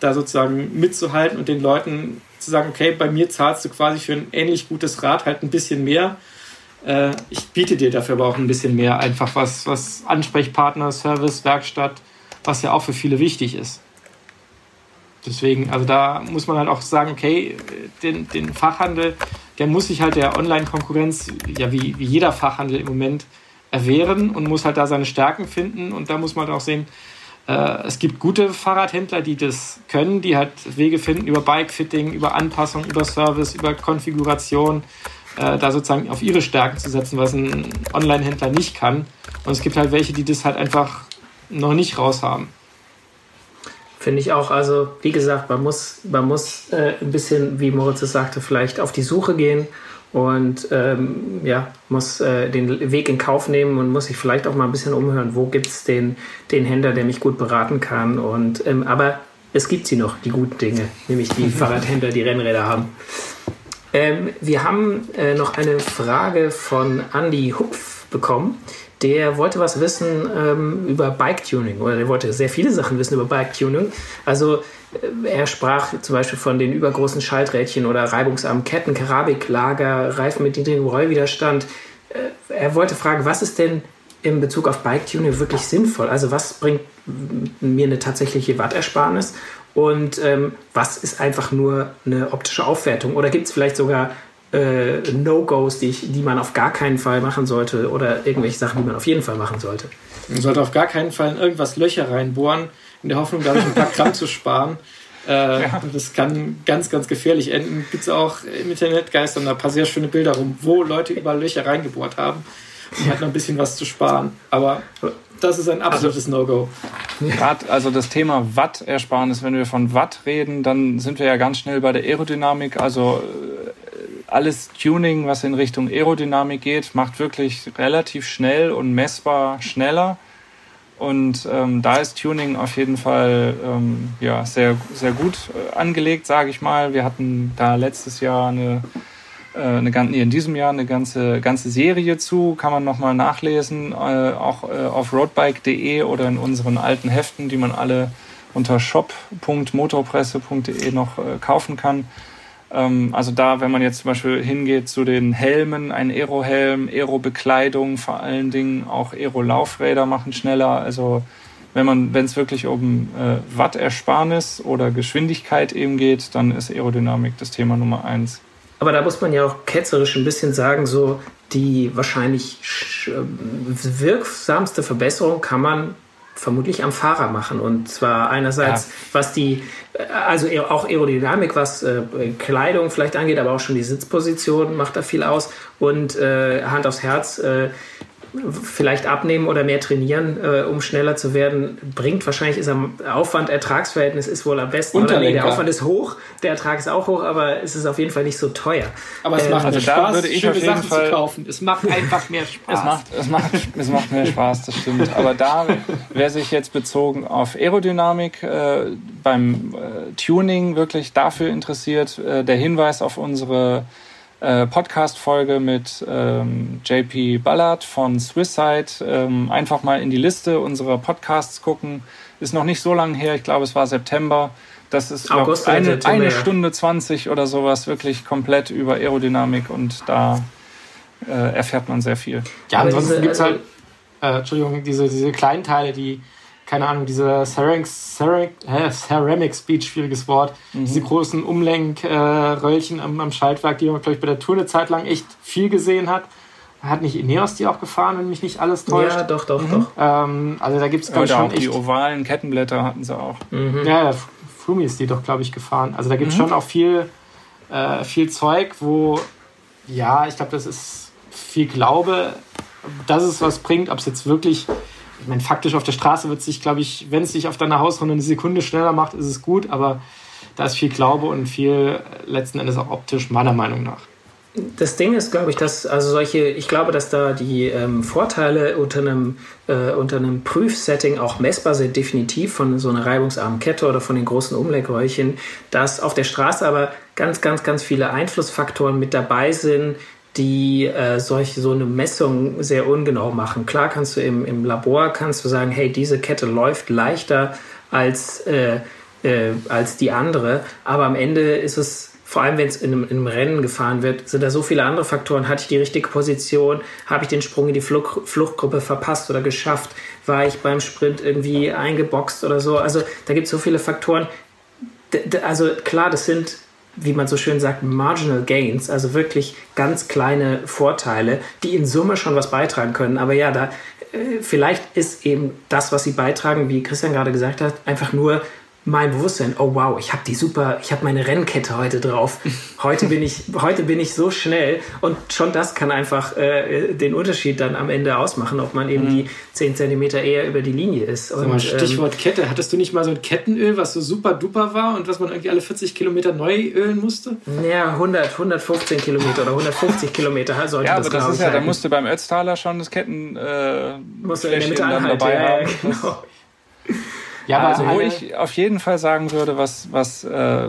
da sozusagen mitzuhalten und den Leuten zu sagen, okay, bei mir zahlst du quasi für ein ähnlich gutes Rad halt ein bisschen mehr. Äh, ich biete dir dafür aber auch ein bisschen mehr, einfach was, was Ansprechpartner, Service, Werkstatt, was ja auch für viele wichtig ist. Deswegen, also da muss man halt auch sagen, okay, den, den Fachhandel, der muss sich halt der Online-Konkurrenz, ja wie, wie jeder Fachhandel im Moment, erwehren und muss halt da seine Stärken finden. Und da muss man halt auch sehen, äh, es gibt gute Fahrradhändler, die das können, die halt Wege finden über Bike-Fitting, über Anpassung, über Service, über Konfiguration, äh, da sozusagen auf ihre Stärken zu setzen, was ein Online-Händler nicht kann. Und es gibt halt welche, die das halt einfach noch nicht raus haben. Finde ich auch. Also, wie gesagt, man muss, man muss äh, ein bisschen, wie Moritz es sagte, vielleicht auf die Suche gehen und ähm, ja, muss äh, den Weg in Kauf nehmen und muss sich vielleicht auch mal ein bisschen umhören, wo gibt es den, den Händler, der mich gut beraten kann. Und, ähm, aber es gibt sie noch, die guten Dinge, nämlich die <laughs> Fahrradhändler, die Rennräder haben. Ähm, wir haben äh, noch eine Frage von Andy Hupf bekommen der wollte was wissen ähm, über Bike-Tuning oder der wollte sehr viele Sachen wissen über Bike-Tuning. Also äh, er sprach zum Beispiel von den übergroßen Schalträdchen oder reibungsarmen Ketten, Kerabiklager, Reifen mit niedrigem Rollwiderstand. Äh, er wollte fragen, was ist denn in Bezug auf Bike-Tuning wirklich sinnvoll? Also was bringt mir eine tatsächliche Wattersparnis und ähm, was ist einfach nur eine optische Aufwertung? Oder gibt es vielleicht sogar äh, No-Gos, die, die man auf gar keinen Fall machen sollte oder irgendwelche Sachen, die man auf jeden Fall machen sollte? Man sollte auf gar keinen Fall in irgendwas Löcher reinbohren, in der Hoffnung, dadurch ein paar Gramm zu sparen. Äh, ja. Das kann ganz, ganz gefährlich enden. Gibt es auch im Internet geistern ein paar sehr schöne Bilder rum, wo Leute überall Löcher reingebohrt haben, um halt noch ein bisschen was zu sparen. Aber das ist ein absolutes also, No-Go. Gerade also das Thema Watt-Ersparnis, wenn wir von Watt reden, dann sind wir ja ganz schnell bei der Aerodynamik. Also alles Tuning, was in Richtung Aerodynamik geht, macht wirklich relativ schnell und messbar schneller. Und ähm, da ist Tuning auf jeden Fall ähm, ja, sehr, sehr gut äh, angelegt, sage ich mal. Wir hatten da letztes Jahr eine, äh, eine nee, in diesem Jahr eine ganze, ganze Serie zu, kann man nochmal nachlesen, äh, auch äh, auf roadbike.de oder in unseren alten Heften, die man alle unter shop.motorpresse.de noch äh, kaufen kann. Ähm, also da, wenn man jetzt zum Beispiel hingeht zu den Helmen, ein Aero-Helm, Aero-Bekleidung vor allen Dingen, auch Aero-Laufräder machen schneller. Also wenn man, wenn es wirklich um äh, Wattersparnis oder Geschwindigkeit eben geht, dann ist Aerodynamik das Thema Nummer eins. Aber da muss man ja auch ketzerisch ein bisschen sagen, so die wahrscheinlich wirksamste Verbesserung kann man vermutlich am Fahrer machen. Und zwar einerseits, ja. was die, also auch Aerodynamik, was äh, Kleidung vielleicht angeht, aber auch schon die Sitzposition macht da viel aus. Und äh, Hand aufs Herz, äh, vielleicht abnehmen oder mehr trainieren, äh, um schneller zu werden, bringt wahrscheinlich ist am Aufwand-Ertragsverhältnis ist wohl am besten. Oder nee, der Aufwand ist hoch, der Ertrag ist auch hoch, aber es ist auf jeden Fall nicht so teuer. Aber es macht ähm, also Spaß, würde ich schöne Sachen Fall, zu kaufen. Es macht einfach mehr <laughs> Spaß. Es macht, es macht, es macht mehr Spaß, das stimmt. Aber da, wer sich jetzt bezogen auf Aerodynamik äh, beim äh, Tuning wirklich dafür interessiert, äh, der Hinweis auf unsere äh, Podcast-Folge mit ähm, JP Ballard von Swisside. Ähm, einfach mal in die Liste unserer Podcasts gucken. Ist noch nicht so lange her, ich glaube, es war September. Das ist August, eine, eine Stunde 20 oder sowas, wirklich komplett über Aerodynamik und da äh, erfährt man sehr viel. Ja, ansonsten gibt es halt, äh, Entschuldigung, diese, diese kleinen Teile, die keine Ahnung, diese Ceramic, Ceramic, äh, Ceramic Speed, schwieriges Wort, mhm. diese großen Umlenkröllchen äh, am, am, Schaltwerk, die man, glaube ich, bei der Tour eine Zeit lang echt viel gesehen hat. Hat nicht Ineos die auch gefahren, wenn mich nicht alles täuscht? Ja, doch, doch, mhm. doch. Ähm, also da gibt es, glaube ich, schon auch echt... Die ovalen Kettenblätter hatten sie auch. Mhm. Ja, ja, Frumi ist die doch, glaube ich, gefahren. Also da gibt es mhm. schon auch viel, äh, viel Zeug, wo, ja, ich glaube, das ist viel Glaube, dass es was bringt, ob es jetzt wirklich ich meine, faktisch auf der Straße wird sich, glaube ich, wenn es sich auf deiner Hausrunde eine Sekunde schneller macht, ist es gut, aber da ist viel Glaube und viel letzten Endes auch optisch, meiner Meinung nach. Das Ding ist, glaube ich, dass also solche, ich glaube, dass da die ähm, Vorteile unter einem, äh, unter einem Prüfsetting auch messbar sind, definitiv von so einer reibungsarmen Kette oder von den großen Umlenkröhrchen, dass auf der Straße aber ganz, ganz, ganz viele Einflussfaktoren mit dabei sind, die äh, solche so eine Messung sehr ungenau machen. Klar kannst du im, im Labor kannst du sagen, hey, diese Kette läuft leichter als, äh, äh, als die andere, aber am Ende ist es vor allem wenn es in in einem, Rennen gefahren wird, sind da so viele andere Faktoren. Hatte ich die richtige Position? Habe ich den Sprung in die Fluch Fluchtgruppe verpasst oder geschafft? War ich beim Sprint irgendwie eingeboxt oder so? Also da gibt es so viele Faktoren. D also klar, das sind wie man so schön sagt, marginal gains, also wirklich ganz kleine Vorteile, die in Summe schon was beitragen können. Aber ja, da äh, vielleicht ist eben das, was sie beitragen, wie Christian gerade gesagt hat, einfach nur mein Bewusstsein, oh wow, ich habe die super, ich habe meine Rennkette heute drauf. Heute bin ich, heute bin ich so schnell und schon das kann einfach äh, den Unterschied dann am Ende ausmachen, ob man eben mhm. die 10 cm eher über die Linie ist. Und, mal, Stichwort ähm, Kette, hattest du nicht mal so ein Kettenöl, was so super duper war und was man irgendwie alle 40 Kilometer neu ölen musste? Ja, 100, 115 Kilometer oder 150 Kilometer <laughs> sollte ja, das, aber das ist ja, da musste beim Ötztaler schon das Ketten äh, musste in der Mitte anhalten, dabei ja, haben. Ja, genau. Ja, aber also wo ich auf jeden Fall sagen würde, was, was äh,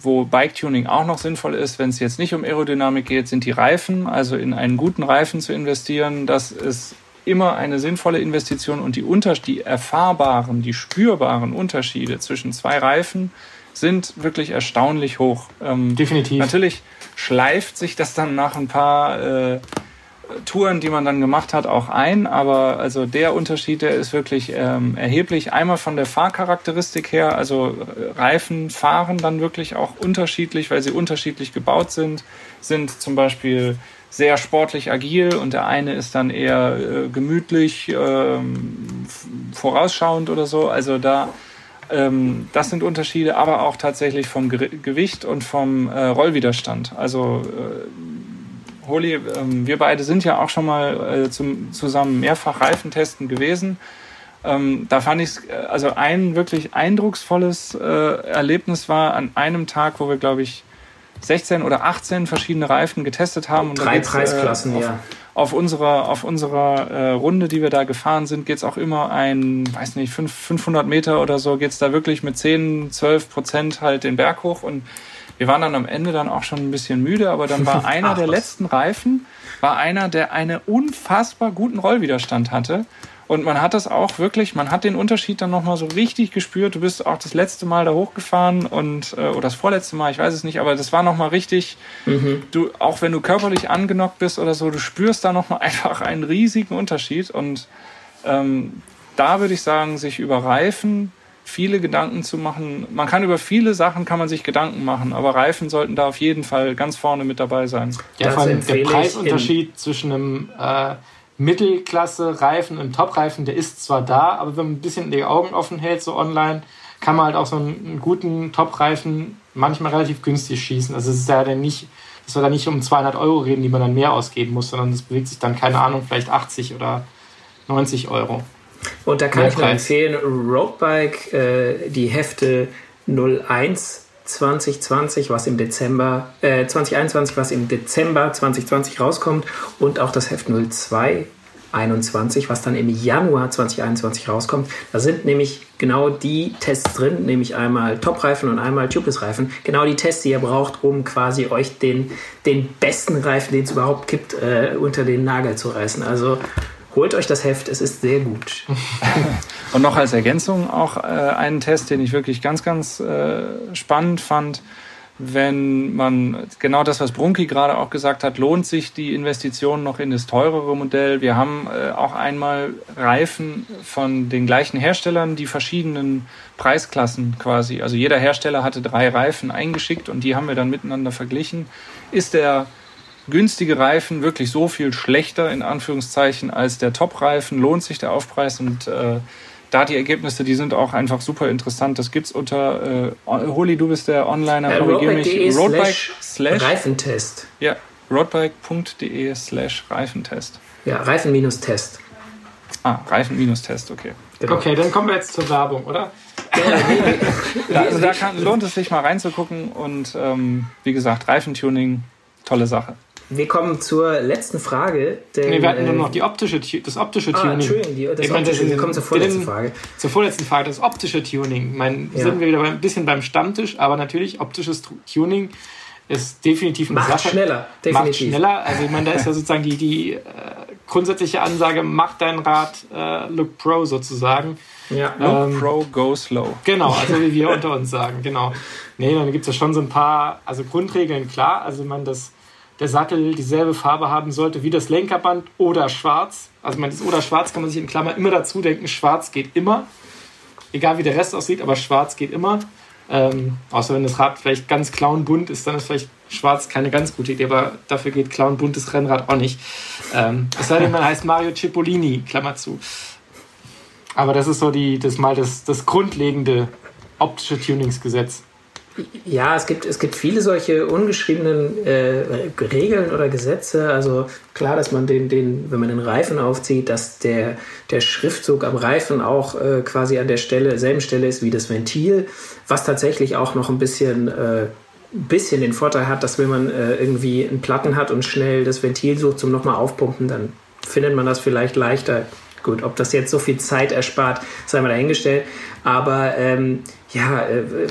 wo Bike-Tuning auch noch sinnvoll ist, wenn es jetzt nicht um Aerodynamik geht, sind die Reifen. Also in einen guten Reifen zu investieren, das ist immer eine sinnvolle Investition und die, Unter die erfahrbaren, die spürbaren Unterschiede zwischen zwei Reifen sind wirklich erstaunlich hoch. Ähm, Definitiv. Natürlich schleift sich das dann nach ein paar äh, Touren, die man dann gemacht hat, auch ein. Aber also der Unterschied, der ist wirklich ähm, erheblich. Einmal von der Fahrcharakteristik her, also äh, Reifen fahren dann wirklich auch unterschiedlich, weil sie unterschiedlich gebaut sind, sind zum Beispiel sehr sportlich agil und der eine ist dann eher äh, gemütlich, äh, vorausschauend oder so. Also da ähm, das sind Unterschiede, aber auch tatsächlich vom Gewicht und vom äh, Rollwiderstand. Also äh, Holi, ähm, wir beide sind ja auch schon mal äh, zum, zusammen mehrfach Reifentesten gewesen. Ähm, da fand ich es, äh, also ein wirklich eindrucksvolles äh, Erlebnis war an einem Tag, wo wir, glaube ich, 16 oder 18 verschiedene Reifen getestet haben. Und Drei Preisklassen, äh, auf, ja. Auf unserer, auf unserer äh, Runde, die wir da gefahren sind, geht es auch immer ein, weiß nicht, 500 Meter oder so, geht es da wirklich mit 10, 12 Prozent halt den Berg hoch und wir waren dann am Ende dann auch schon ein bisschen müde, aber dann war <laughs> einer Ach, der was. letzten Reifen, war einer, der einen unfassbar guten Rollwiderstand hatte. Und man hat das auch wirklich, man hat den Unterschied dann nochmal so richtig gespürt. Du bist auch das letzte Mal da hochgefahren und, äh, oder das vorletzte Mal, ich weiß es nicht, aber das war nochmal richtig, mhm. du, auch wenn du körperlich angenockt bist oder so, du spürst da nochmal <laughs> einfach einen riesigen Unterschied. Und ähm, da würde ich sagen, sich über Reifen viele Gedanken zu machen. Man kann über viele Sachen kann man sich Gedanken machen, aber Reifen sollten da auf jeden Fall ganz vorne mit dabei sein. Ja, vor allem der Preisunterschied zwischen einem äh, Mittelklasse-Reifen und Top-Reifen, der ist zwar da, aber wenn man ein bisschen die Augen offen hält, so online, kann man halt auch so einen, einen guten Top-Reifen manchmal relativ günstig schießen. Also es ist ja dann nicht dass wir da nicht um 200 Euro reden, die man dann mehr ausgeben muss, sondern es bewegt sich dann, keine Ahnung, vielleicht 80 oder 90 Euro. Und da kann mehr ich nur empfehlen, Roadbike, äh, die Hefte 01 2020, was im Dezember, äh, 2021, was im Dezember 2020 rauskommt und auch das Heft 02 21, was dann im Januar 2021 rauskommt. Da sind nämlich genau die Tests drin, nämlich einmal Top-Reifen und einmal Tubeless-Reifen. Genau die Tests, die ihr braucht, um quasi euch den, den besten Reifen, den es überhaupt gibt, äh, unter den Nagel zu reißen. Also holt euch das Heft, es ist sehr gut. <laughs> und noch als Ergänzung auch äh, einen Test, den ich wirklich ganz, ganz äh, spannend fand wenn man genau das, was Brunki gerade auch gesagt hat, lohnt sich die Investition noch in das teurere Modell. Wir haben äh, auch einmal Reifen von den gleichen Herstellern, die verschiedenen Preisklassen quasi. Also jeder Hersteller hatte drei Reifen eingeschickt und die haben wir dann miteinander verglichen. Ist der günstige Reifen wirklich so viel schlechter in Anführungszeichen als der Top-Reifen? Lohnt sich der Aufpreis und äh, da die Ergebnisse, die sind auch einfach super interessant. Das gibt's unter, äh, Holi, du bist der Onliner, ja, korrigiere mich, Roadbike slash Reifentest. Ja, roadbike.de slash Reifentest. Ja, Reifen-Test. Ah, Reifen-Test, okay. Genau. Okay, dann kommen wir jetzt zur Werbung, oder? ja, also da kann, lohnt es sich mal reinzugucken und ähm, wie gesagt, Reifentuning, tolle Sache. Wir kommen zur letzten Frage. Denn, nee, wir hatten nur noch die optische, das optische ah, Tuning. Entschuldigung, die, das ich optische, meine, wir kommen zur vorletzten Frage. Zur vorletzten Frage, das optische Tuning. Mein, ja. Sind wir wieder ein bisschen beim Stammtisch, aber natürlich optisches Tuning ist definitiv eine Macht Sache. schneller, definitiv. Macht schneller. Also ich meine, da ist ja sozusagen die, die äh, grundsätzliche Ansage, mach dein Rad äh, Look Pro sozusagen. Ja, Look ähm, Pro, go slow. Genau, also wie wir <laughs> unter uns sagen, genau. Nee, dann gibt es ja schon so ein paar, also Grundregeln, klar. Also ich meine, das der Sattel dieselbe Farbe haben sollte wie das Lenkerband oder schwarz. Also man, das oder schwarz kann man sich in Klammer immer dazu denken, schwarz geht immer. Egal wie der Rest aussieht, aber schwarz geht immer. Ähm, außer wenn das Rad vielleicht ganz clownbunt ist, dann ist vielleicht schwarz keine ganz gute Idee, aber dafür geht clownbuntes Rennrad auch nicht. Ähm, es sei denn, man heißt Mario Cipollini, Klammer zu. Aber das ist so die, das mal das, das grundlegende optische Tuningsgesetz. Ja, es gibt, es gibt viele solche ungeschriebenen äh, Regeln oder Gesetze. Also klar, dass man den, den, wenn man den Reifen aufzieht, dass der, der Schriftzug am Reifen auch äh, quasi an der Stelle, selben Stelle ist wie das Ventil, was tatsächlich auch noch ein bisschen, äh, bisschen den Vorteil hat, dass wenn man äh, irgendwie einen Platten hat und schnell das Ventil sucht zum nochmal aufpumpen, dann findet man das vielleicht leichter. Gut, ob das jetzt so viel Zeit erspart, sei mal dahingestellt. Aber ähm, ja, äh,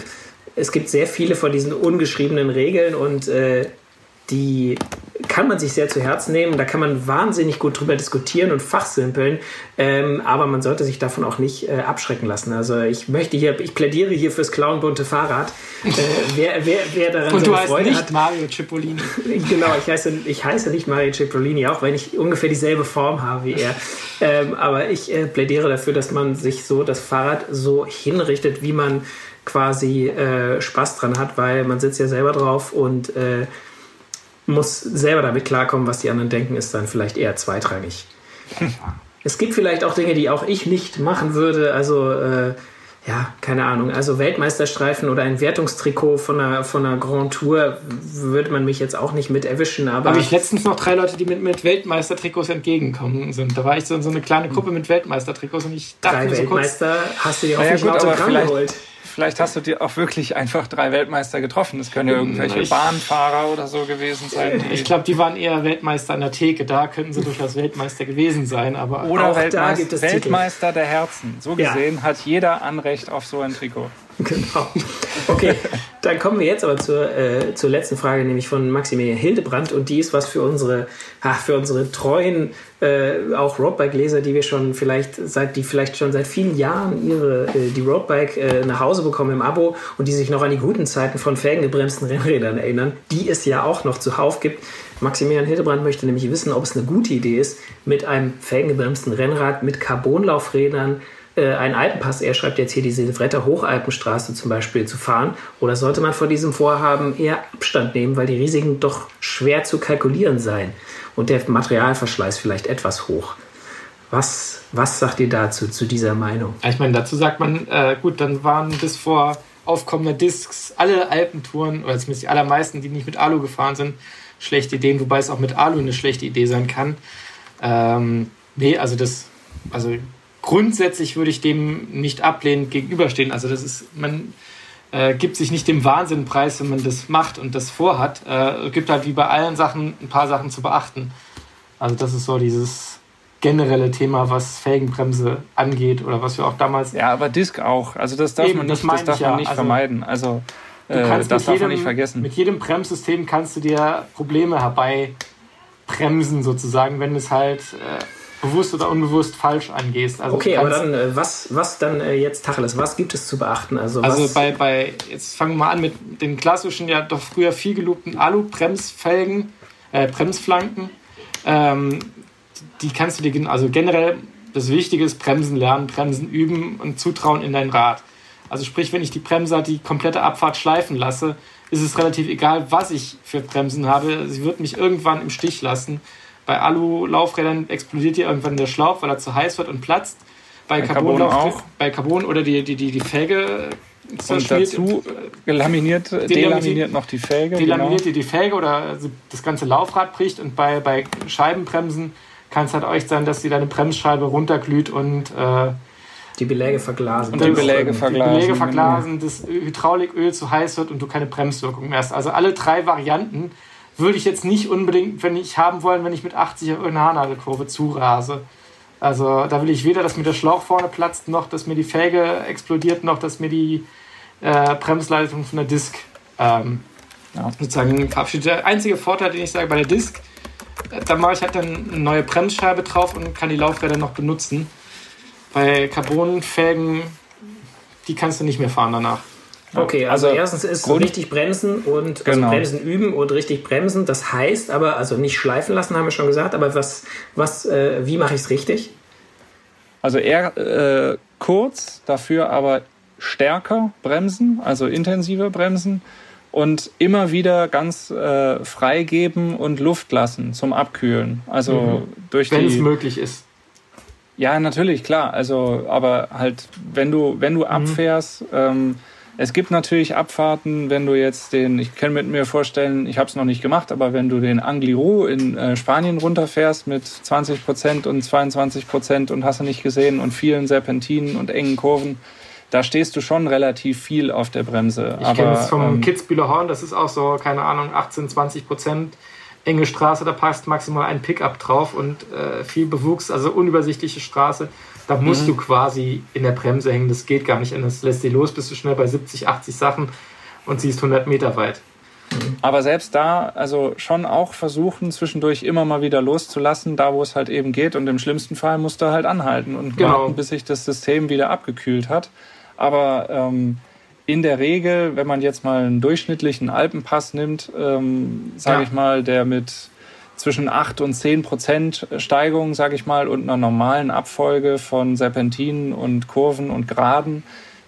es gibt sehr viele von diesen ungeschriebenen Regeln und äh, die kann man sich sehr zu Herzen nehmen. Da kann man wahnsinnig gut drüber diskutieren und fachsimpeln, ähm, aber man sollte sich davon auch nicht äh, abschrecken lassen. Also ich möchte hier, ich plädiere hier fürs clownbunte Fahrrad. Äh, wer, wer, wer daran und so heißt Freude nicht hat, Mario Cipollini. <laughs> genau, ich heiße, ich heiße nicht Mario Cipollini, auch wenn ich ungefähr dieselbe Form habe wie er. Ähm, aber ich äh, plädiere dafür, dass man sich so das Fahrrad so hinrichtet, wie man quasi äh, Spaß dran hat, weil man sitzt ja selber drauf und äh, muss selber damit klarkommen, was die anderen denken, ist dann vielleicht eher zweitrangig. <laughs> es gibt vielleicht auch Dinge, die auch ich nicht machen würde. Also äh, ja, keine Ahnung. Also Weltmeisterstreifen oder ein Wertungstrikot von einer, von einer Grand Tour würde man mich jetzt auch nicht mit erwischen. Aber habe ich letztens noch drei Leute, die mit, mit Weltmeistertrikots entgegenkommen sind. Da war ich so in so eine kleine Gruppe mit Weltmeistertrikots und ich dachte drei mir so Weltmeister kurz, hast du dir hoffentlich ja, gut, Autogramm geholt vielleicht hast du dir auch wirklich einfach drei Weltmeister getroffen. Das können ja irgendwelche ich, Bahnfahrer oder so gewesen sein. ich glaube, die waren eher Weltmeister an der Theke. Da könnten sie durchaus Weltmeister gewesen sein. Aber oder auch Weltmeister, Weltmeister der Herzen. So gesehen ja. hat jeder Anrecht auf so ein Trikot. <laughs> Genau. Okay, dann kommen wir jetzt aber zur, äh, zur letzten Frage, nämlich von Maximilian Hildebrand. Und die ist was für unsere, ach, für unsere treuen, äh, auch Roadbike-Leser, die wir schon vielleicht seit, die vielleicht schon seit vielen Jahren ihre, äh, die Roadbike äh, nach Hause bekommen im Abo und die sich noch an die guten Zeiten von felgengebremsten Rennrädern erinnern, die es ja auch noch zuhauf gibt. Maximilian Hildebrand möchte nämlich wissen, ob es eine gute Idee ist, mit einem felgengebremsten Rennrad mit Carbonlaufrädern äh, einen Alpenpass, er schreibt jetzt hier die Silvretta Hochalpenstraße zum Beispiel zu fahren? Oder sollte man vor diesem Vorhaben eher Abstand nehmen, weil die Risiken doch schwer zu kalkulieren seien und der Materialverschleiß vielleicht etwas hoch? Was, was sagt ihr dazu, zu dieser Meinung? Ich meine, dazu sagt man, äh, gut, dann waren bis vor aufkommender Discs, alle Alpentouren, oder zumindest die allermeisten, die nicht mit Alu gefahren sind, schlechte Ideen, wobei es auch mit Alu eine schlechte Idee sein kann. Ähm, nee, also das, also grundsätzlich würde ich dem nicht ablehnend gegenüberstehen. Also das ist, man äh, gibt sich nicht dem Wahnsinn preis, wenn man das macht und das vorhat. Äh, gibt halt wie bei allen Sachen ein paar Sachen zu beachten. Also das ist so dieses generelle Thema, was Felgenbremse angeht oder was wir auch damals. Ja, aber Disk auch. Also das darf Eben, man nicht, das, das darf man nicht also, vermeiden. Also äh, das darf jedem, man nicht vergessen. Mit jedem Bremssystem kannst du dir Probleme herbeibremsen sozusagen, wenn es halt äh, bewusst oder unbewusst falsch angehst. Also okay, aber dann äh, was, was dann äh, jetzt Tacheles? Was gibt es zu beachten? Also, also bei, bei, jetzt fangen wir mal an mit den klassischen, ja doch früher viel gelobten Alu-Bremsfelgen, äh, Bremsflanken. Ähm, die kannst du dir, also generell das Wichtige ist Bremsen lernen, Bremsen üben und Zutrauen in dein Rad. Also sprich, wenn ich die Bremser die komplette Abfahrt schleifen lasse, ist es relativ egal, was ich für Bremsen habe. Sie wird mich irgendwann im Stich lassen. Bei Alu-Laufrädern explodiert hier irgendwann der Schlauch, weil er zu heiß wird und platzt. Bei, bei Carbon, Carbon auch. Bei Carbon oder die, die, die, die Felge und dazu laminiert, delaminiert noch die Felge. Delaminiert genau. die Felge oder das ganze Laufrad bricht und bei, bei Scheibenbremsen kann es halt euch sein, dass die deine Bremsscheibe runterglüht und äh, die Beläge verglasen. Und die Beläge verglasen. Die Beläge verglasen, das Hydrauliköl zu heiß wird und du keine Bremswirkung mehr hast. Also alle drei Varianten würde ich jetzt nicht unbedingt, wenn ich haben wollen, wenn ich mit 80 auf irgendeine Haarnadelkurve zurase. Also da will ich weder, dass mir der Schlauch vorne platzt, noch dass mir die Felge explodiert, noch dass mir die äh, Bremsleitung von der Disk ähm, ja. sozusagen verabschiedet. Der einzige Vorteil, den ich sage bei der Disk, äh, da mache ich halt dann eine neue Bremsscheibe drauf und kann die Laufräder noch benutzen. Bei Carbonfelgen, die kannst du nicht mehr fahren danach. Okay, also, also erstens ist Grund, richtig bremsen und also genau. bremsen üben und richtig bremsen. Das heißt aber, also nicht schleifen lassen, haben wir schon gesagt, aber was, was, äh, wie mache ich es richtig? Also eher äh, kurz, dafür aber stärker bremsen, also intensiver bremsen und immer wieder ganz äh, freigeben und Luft lassen zum Abkühlen. Also mhm. durch Wenn es möglich ist. Ja, natürlich, klar. Also, aber halt, wenn du, wenn du mhm. abfährst, ähm, es gibt natürlich Abfahrten, wenn du jetzt den, ich kann mit mir vorstellen, ich habe es noch nicht gemacht, aber wenn du den Angliru in äh, Spanien runterfährst mit 20 Prozent und 22 Prozent und hast du nicht gesehen und vielen Serpentinen und engen Kurven, da stehst du schon relativ viel auf der Bremse. Ich kenne es vom ähm, Kitzbühler Horn, das ist auch so, keine Ahnung, 18, 20 Prozent enge Straße, da passt maximal ein Pickup drauf und äh, viel Bewuchs, also unübersichtliche Straße. Da musst mhm. du quasi in der Bremse hängen. Das geht gar nicht anders. Lässt sie los, bist du schnell bei 70, 80 Sachen und siehst 100 Meter weit. Mhm. Aber selbst da, also schon auch versuchen, zwischendurch immer mal wieder loszulassen, da wo es halt eben geht. Und im schlimmsten Fall musst du halt anhalten und genau. warten, bis sich das System wieder abgekühlt hat. Aber ähm, in der Regel, wenn man jetzt mal einen durchschnittlichen Alpenpass nimmt, ähm, sage ja. ich mal, der mit zwischen 8 und 10 Prozent Steigung, sage ich mal, und einer normalen Abfolge von Serpentinen und Kurven und Geraden,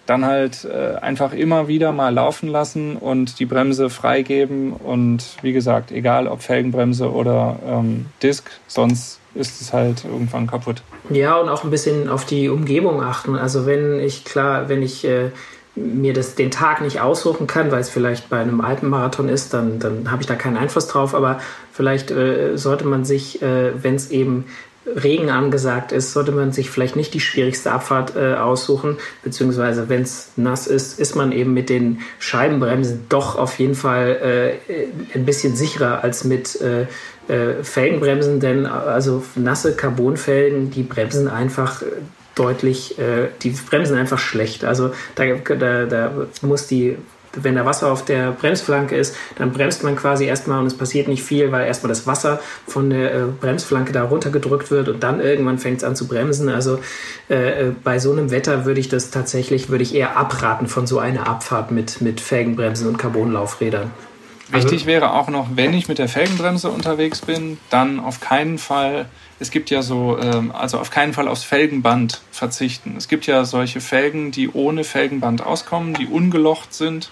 dann halt äh, einfach immer wieder mal laufen lassen und die Bremse freigeben und wie gesagt, egal ob Felgenbremse oder ähm, Disc, sonst ist es halt irgendwann kaputt. Ja, und auch ein bisschen auf die Umgebung achten. Also wenn ich klar, wenn ich äh, mir das, den Tag nicht aussuchen kann, weil es vielleicht bei einem Alpenmarathon ist, dann, dann habe ich da keinen Einfluss drauf. Aber vielleicht äh, sollte man sich, äh, wenn es eben Regen angesagt ist, sollte man sich vielleicht nicht die schwierigste Abfahrt äh, aussuchen, beziehungsweise wenn es nass ist, ist man eben mit den Scheibenbremsen doch auf jeden Fall äh, ein bisschen sicherer als mit äh, äh Felgenbremsen, denn also nasse Carbonfelgen, die bremsen einfach deutlich, äh, die bremsen einfach schlecht. Also da, da, da muss die, wenn da Wasser auf der Bremsflanke ist, dann bremst man quasi erstmal und es passiert nicht viel, weil erstmal das Wasser von der äh, Bremsflanke da runtergedrückt wird und dann irgendwann fängt es an zu bremsen. Also äh, bei so einem Wetter würde ich das tatsächlich, würde ich eher abraten von so einer Abfahrt mit, mit Felgenbremsen und Carbonlaufrädern. Wichtig also, wäre auch noch, wenn ich mit der Felgenbremse unterwegs bin, dann auf keinen Fall es gibt ja so, ähm, also auf keinen Fall aufs Felgenband verzichten. Es gibt ja solche Felgen, die ohne Felgenband auskommen, die ungelocht sind,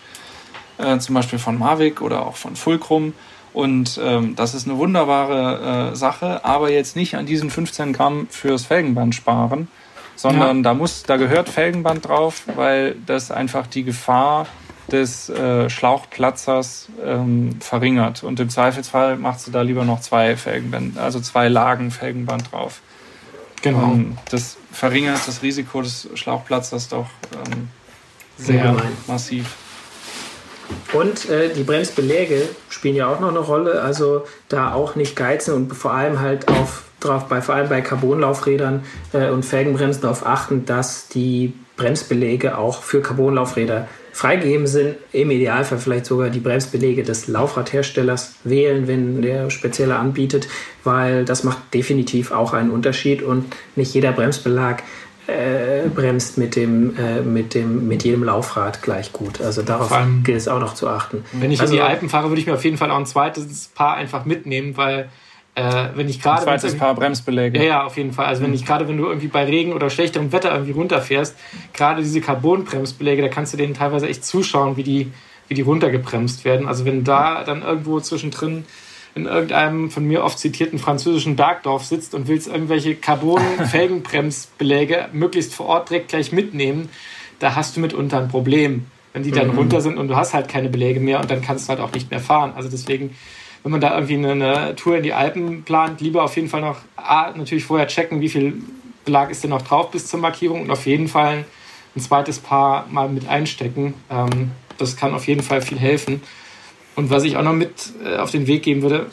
äh, zum Beispiel von Mavic oder auch von Fulcrum. Und ähm, das ist eine wunderbare äh, Sache, aber jetzt nicht an diesen 15 Gramm fürs Felgenband sparen, sondern ja. da muss, da gehört Felgenband drauf, weil das einfach die Gefahr des äh, Schlauchplatzers ähm, verringert. Und im Zweifelsfall machst du da lieber noch zwei Felgenband, also zwei Lagen Felgenband drauf. Genau. Ähm, das verringert das Risiko des Schlauchplatzers doch ähm, sehr massiv. Und äh, die Bremsbeläge spielen ja auch noch eine Rolle. Also da auch nicht geizen und vor allem halt auf drauf, bei, vor allem bei Carbonlaufrädern äh, und Felgenbremsen darauf achten, dass die Bremsbeläge auch für Carbonlaufräder freigegeben sind. Im Idealfall vielleicht sogar die Bremsbeläge des Laufradherstellers wählen, wenn der spezielle anbietet, weil das macht definitiv auch einen Unterschied und nicht jeder Bremsbelag äh, bremst mit dem, äh, mit dem, mit jedem Laufrad gleich gut. Also darauf gilt es auch noch zu achten. Wenn ich also, in die Alpen fahre, würde ich mir auf jeden Fall auch ein zweites Paar einfach mitnehmen, weil äh, wenn ich gerade. Ein zweites Paar Bremsbeläge. Ja, ja, auf jeden Fall. Also wenn ich gerade, wenn du irgendwie bei Regen oder schlechterem Wetter irgendwie runterfährst, gerade diese Carbon-Bremsbeläge, da kannst du denen teilweise echt zuschauen, wie die, wie die runtergebremst werden. Also wenn da dann irgendwo zwischendrin in irgendeinem von mir oft zitierten französischen Bergdorf sitzt und willst irgendwelche Carbon-Felgenbremsbeläge <laughs> möglichst vor Ort direkt gleich mitnehmen, da hast du mitunter ein Problem. Wenn die dann mhm. runter sind und du hast halt keine Beläge mehr und dann kannst du halt auch nicht mehr fahren. Also deswegen wenn man da irgendwie eine, eine, Tour in die Alpen plant, lieber auf jeden Fall noch A, natürlich vorher checken, wie viel Belag ist denn noch drauf bis zur Markierung und auf jeden Fall ein zweites Paar mal mit einstecken. Ähm, das kann auf jeden Fall viel helfen. Und was ich auch noch mit äh, auf den Weg geben würde,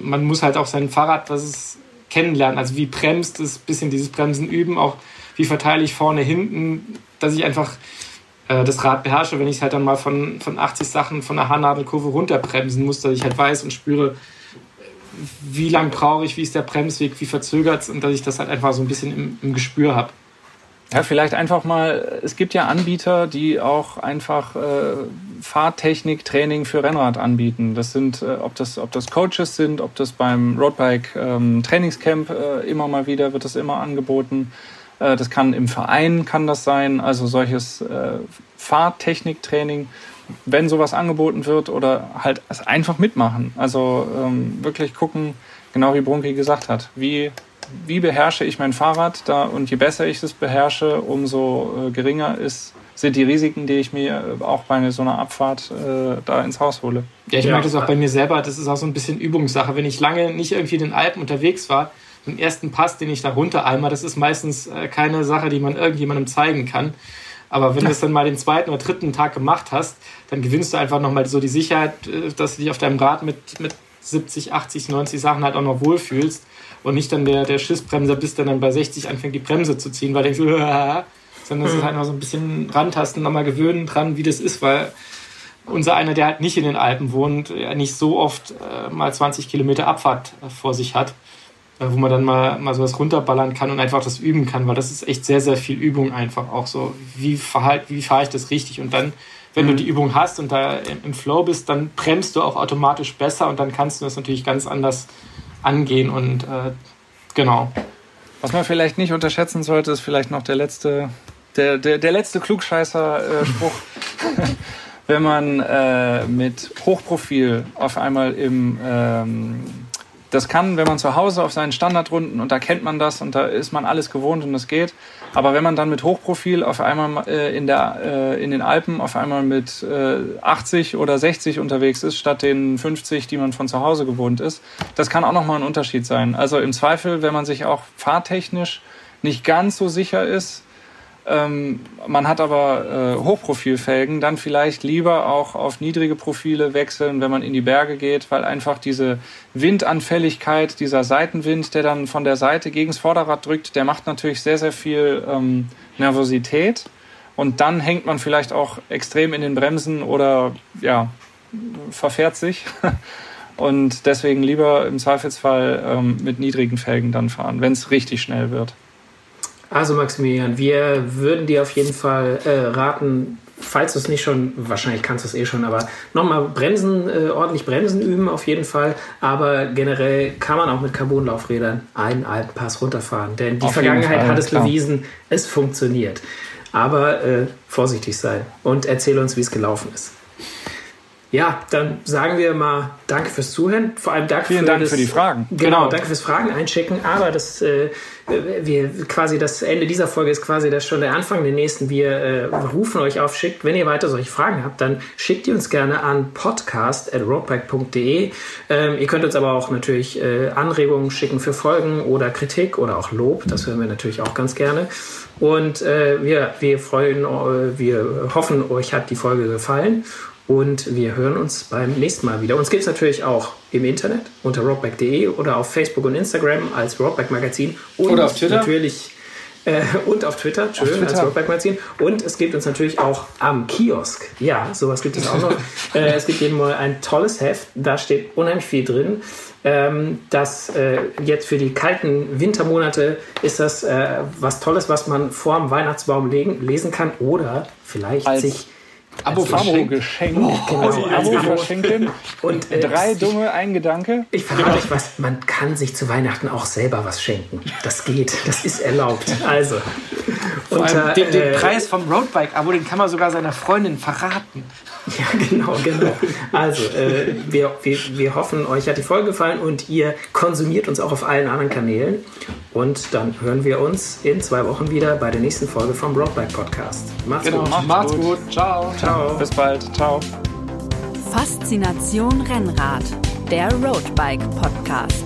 man muss halt auch sein Fahrrad, was es kennenlernen. Also wie bremst es, bisschen dieses Bremsen üben, auch wie verteile ich vorne, hinten, dass ich einfach äh, das Rad beherrsche, wenn ich es halt dann mal von, von 80 Sachen von der Haarnadelkurve runterbremsen muss, dass ich halt weiß und spüre, wie lang brauche ich, wie ist der Bremsweg, wie verzögert es und dass ich das halt einfach so ein bisschen im, im Gespür habe. Ja, vielleicht einfach mal, es gibt ja Anbieter, die auch einfach äh, Fahrtechnik-Training für Rennrad anbieten. Das sind, äh, ob, das, ob das Coaches sind, ob das beim Roadbike ähm, Trainingscamp äh, immer mal wieder wird das immer angeboten. Äh, das kann im Verein kann das sein, also solches äh, Fahrtechniktraining, wenn sowas angeboten wird oder halt einfach mitmachen. Also ähm, wirklich gucken, genau wie Brunki gesagt hat, wie, wie beherrsche ich mein Fahrrad da und je besser ich es beherrsche, umso äh, geringer ist sind die Risiken, die ich mir auch bei so einer Abfahrt äh, da ins Haus hole. Ja, ich ja. merke das auch bei mir selber. Das ist auch so ein bisschen Übungssache. Wenn ich lange nicht irgendwie in den Alpen unterwegs war, den ersten Pass, den ich da runter einmal, das ist meistens äh, keine Sache, die man irgendjemandem zeigen kann. Aber wenn du es dann mal den zweiten oder dritten Tag gemacht hast, dann gewinnst du einfach nochmal so die Sicherheit, äh, dass du dich auf deinem Rad mit, mit 70, 80, 90 Sachen halt auch noch wohlfühlst und nicht dann der, der Schissbremser bist, der dann bei 60 anfängt, die Bremse zu ziehen, weil du denkst, <laughs> sondern es ist halt noch so ein bisschen rantasten, nochmal gewöhnen dran, wie das ist, weil unser einer, der halt nicht in den Alpen wohnt, nicht so oft äh, mal 20 Kilometer Abfahrt vor sich hat. Äh, wo man dann mal, mal sowas runterballern kann und einfach das üben kann, weil das ist echt sehr, sehr viel Übung einfach auch so. Wie, verhalt, wie fahre ich das richtig? Und dann, wenn mhm. du die Übung hast und da im Flow bist, dann bremst du auch automatisch besser und dann kannst du das natürlich ganz anders angehen und äh, genau. Was man vielleicht nicht unterschätzen sollte, ist vielleicht noch der letzte, der, der, der letzte Klugscheißer-Spruch. <laughs> wenn man äh, mit Hochprofil auf einmal im ähm, das kann, wenn man zu Hause auf seinen Standardrunden und da kennt man das und da ist man alles gewohnt und es geht. Aber wenn man dann mit Hochprofil auf einmal äh, in, der, äh, in den Alpen auf einmal mit äh, 80 oder 60 unterwegs ist, statt den 50, die man von zu Hause gewohnt ist, das kann auch nochmal ein Unterschied sein. Also im Zweifel, wenn man sich auch fahrtechnisch nicht ganz so sicher ist, ähm, man hat aber äh, Hochprofilfelgen, dann vielleicht lieber auch auf niedrige Profile wechseln, wenn man in die Berge geht, weil einfach diese Windanfälligkeit, dieser Seitenwind, der dann von der Seite gegen das Vorderrad drückt, der macht natürlich sehr, sehr viel ähm, Nervosität. Und dann hängt man vielleicht auch extrem in den Bremsen oder ja, verfährt sich. <laughs> Und deswegen lieber im Zweifelsfall ähm, mit niedrigen Felgen dann fahren, wenn es richtig schnell wird. Also Maximilian, wir würden dir auf jeden Fall äh, raten, falls du es nicht schon, wahrscheinlich kannst du es eh schon, aber nochmal bremsen, äh, ordentlich bremsen üben auf jeden Fall. Aber generell kann man auch mit Carbonlaufrädern einen Alpenpass runterfahren. Denn die auf Vergangenheit Fall, hat es klar. bewiesen, es funktioniert. Aber äh, vorsichtig sein und erzähl uns, wie es gelaufen ist. Ja, dann sagen wir mal Danke fürs Zuhören. Vor allem Danke Vielen für Dank das, für die Fragen. Genau, genau, danke fürs Fragen einschicken. Aber das, äh, wir quasi das Ende dieser Folge ist quasi das schon der Anfang der nächsten. Wir äh, rufen euch auf, schickt, wenn ihr weiter solche Fragen habt, dann schickt die uns gerne an podcast@roadbike.de. Ähm, ihr könnt uns aber auch natürlich äh, Anregungen schicken für Folgen oder Kritik oder auch Lob. Das hören wir natürlich auch ganz gerne. Und äh, wir, wir freuen, äh, wir hoffen, euch hat die Folge gefallen und wir hören uns beim nächsten Mal wieder. Uns gibt es natürlich auch im Internet unter rockback.de oder auf Facebook und Instagram als Rockback Magazin. Und oder auf Twitter. Natürlich äh, und auf Twitter, schön, auf Twitter. als Rockback Magazin. Und es gibt uns natürlich auch am Kiosk. Ja, sowas gibt es auch noch. <laughs> äh, es gibt jeden Mal ein tolles Heft, da steht unheimlich viel drin. Ähm, das äh, jetzt für die kalten Wintermonate ist das äh, was Tolles, was man vor dem Weihnachtsbaum legen, lesen kann oder vielleicht als sich Abo Abo Geschenk. Oh, genau, oh, Abo verschenken. Und äh, drei dumme, ein Gedanke. Ich verrate euch was, man kann sich zu Weihnachten auch selber was schenken. Das geht, das ist erlaubt. Also. Unter, den, den äh, Preis vom Roadbike-Abo, den kann man sogar seiner Freundin verraten. Ja, genau, genau. Also, äh, wir, wir, wir hoffen, euch hat die Folge gefallen und ihr konsumiert uns auch auf allen anderen Kanälen. Und dann hören wir uns in zwei Wochen wieder bei der nächsten Folge vom Roadbike Podcast. Macht's genau, gut. Macht's gut. Ciao. Ciao. Bis bald. Ciao. Faszination Rennrad, der Roadbike Podcast.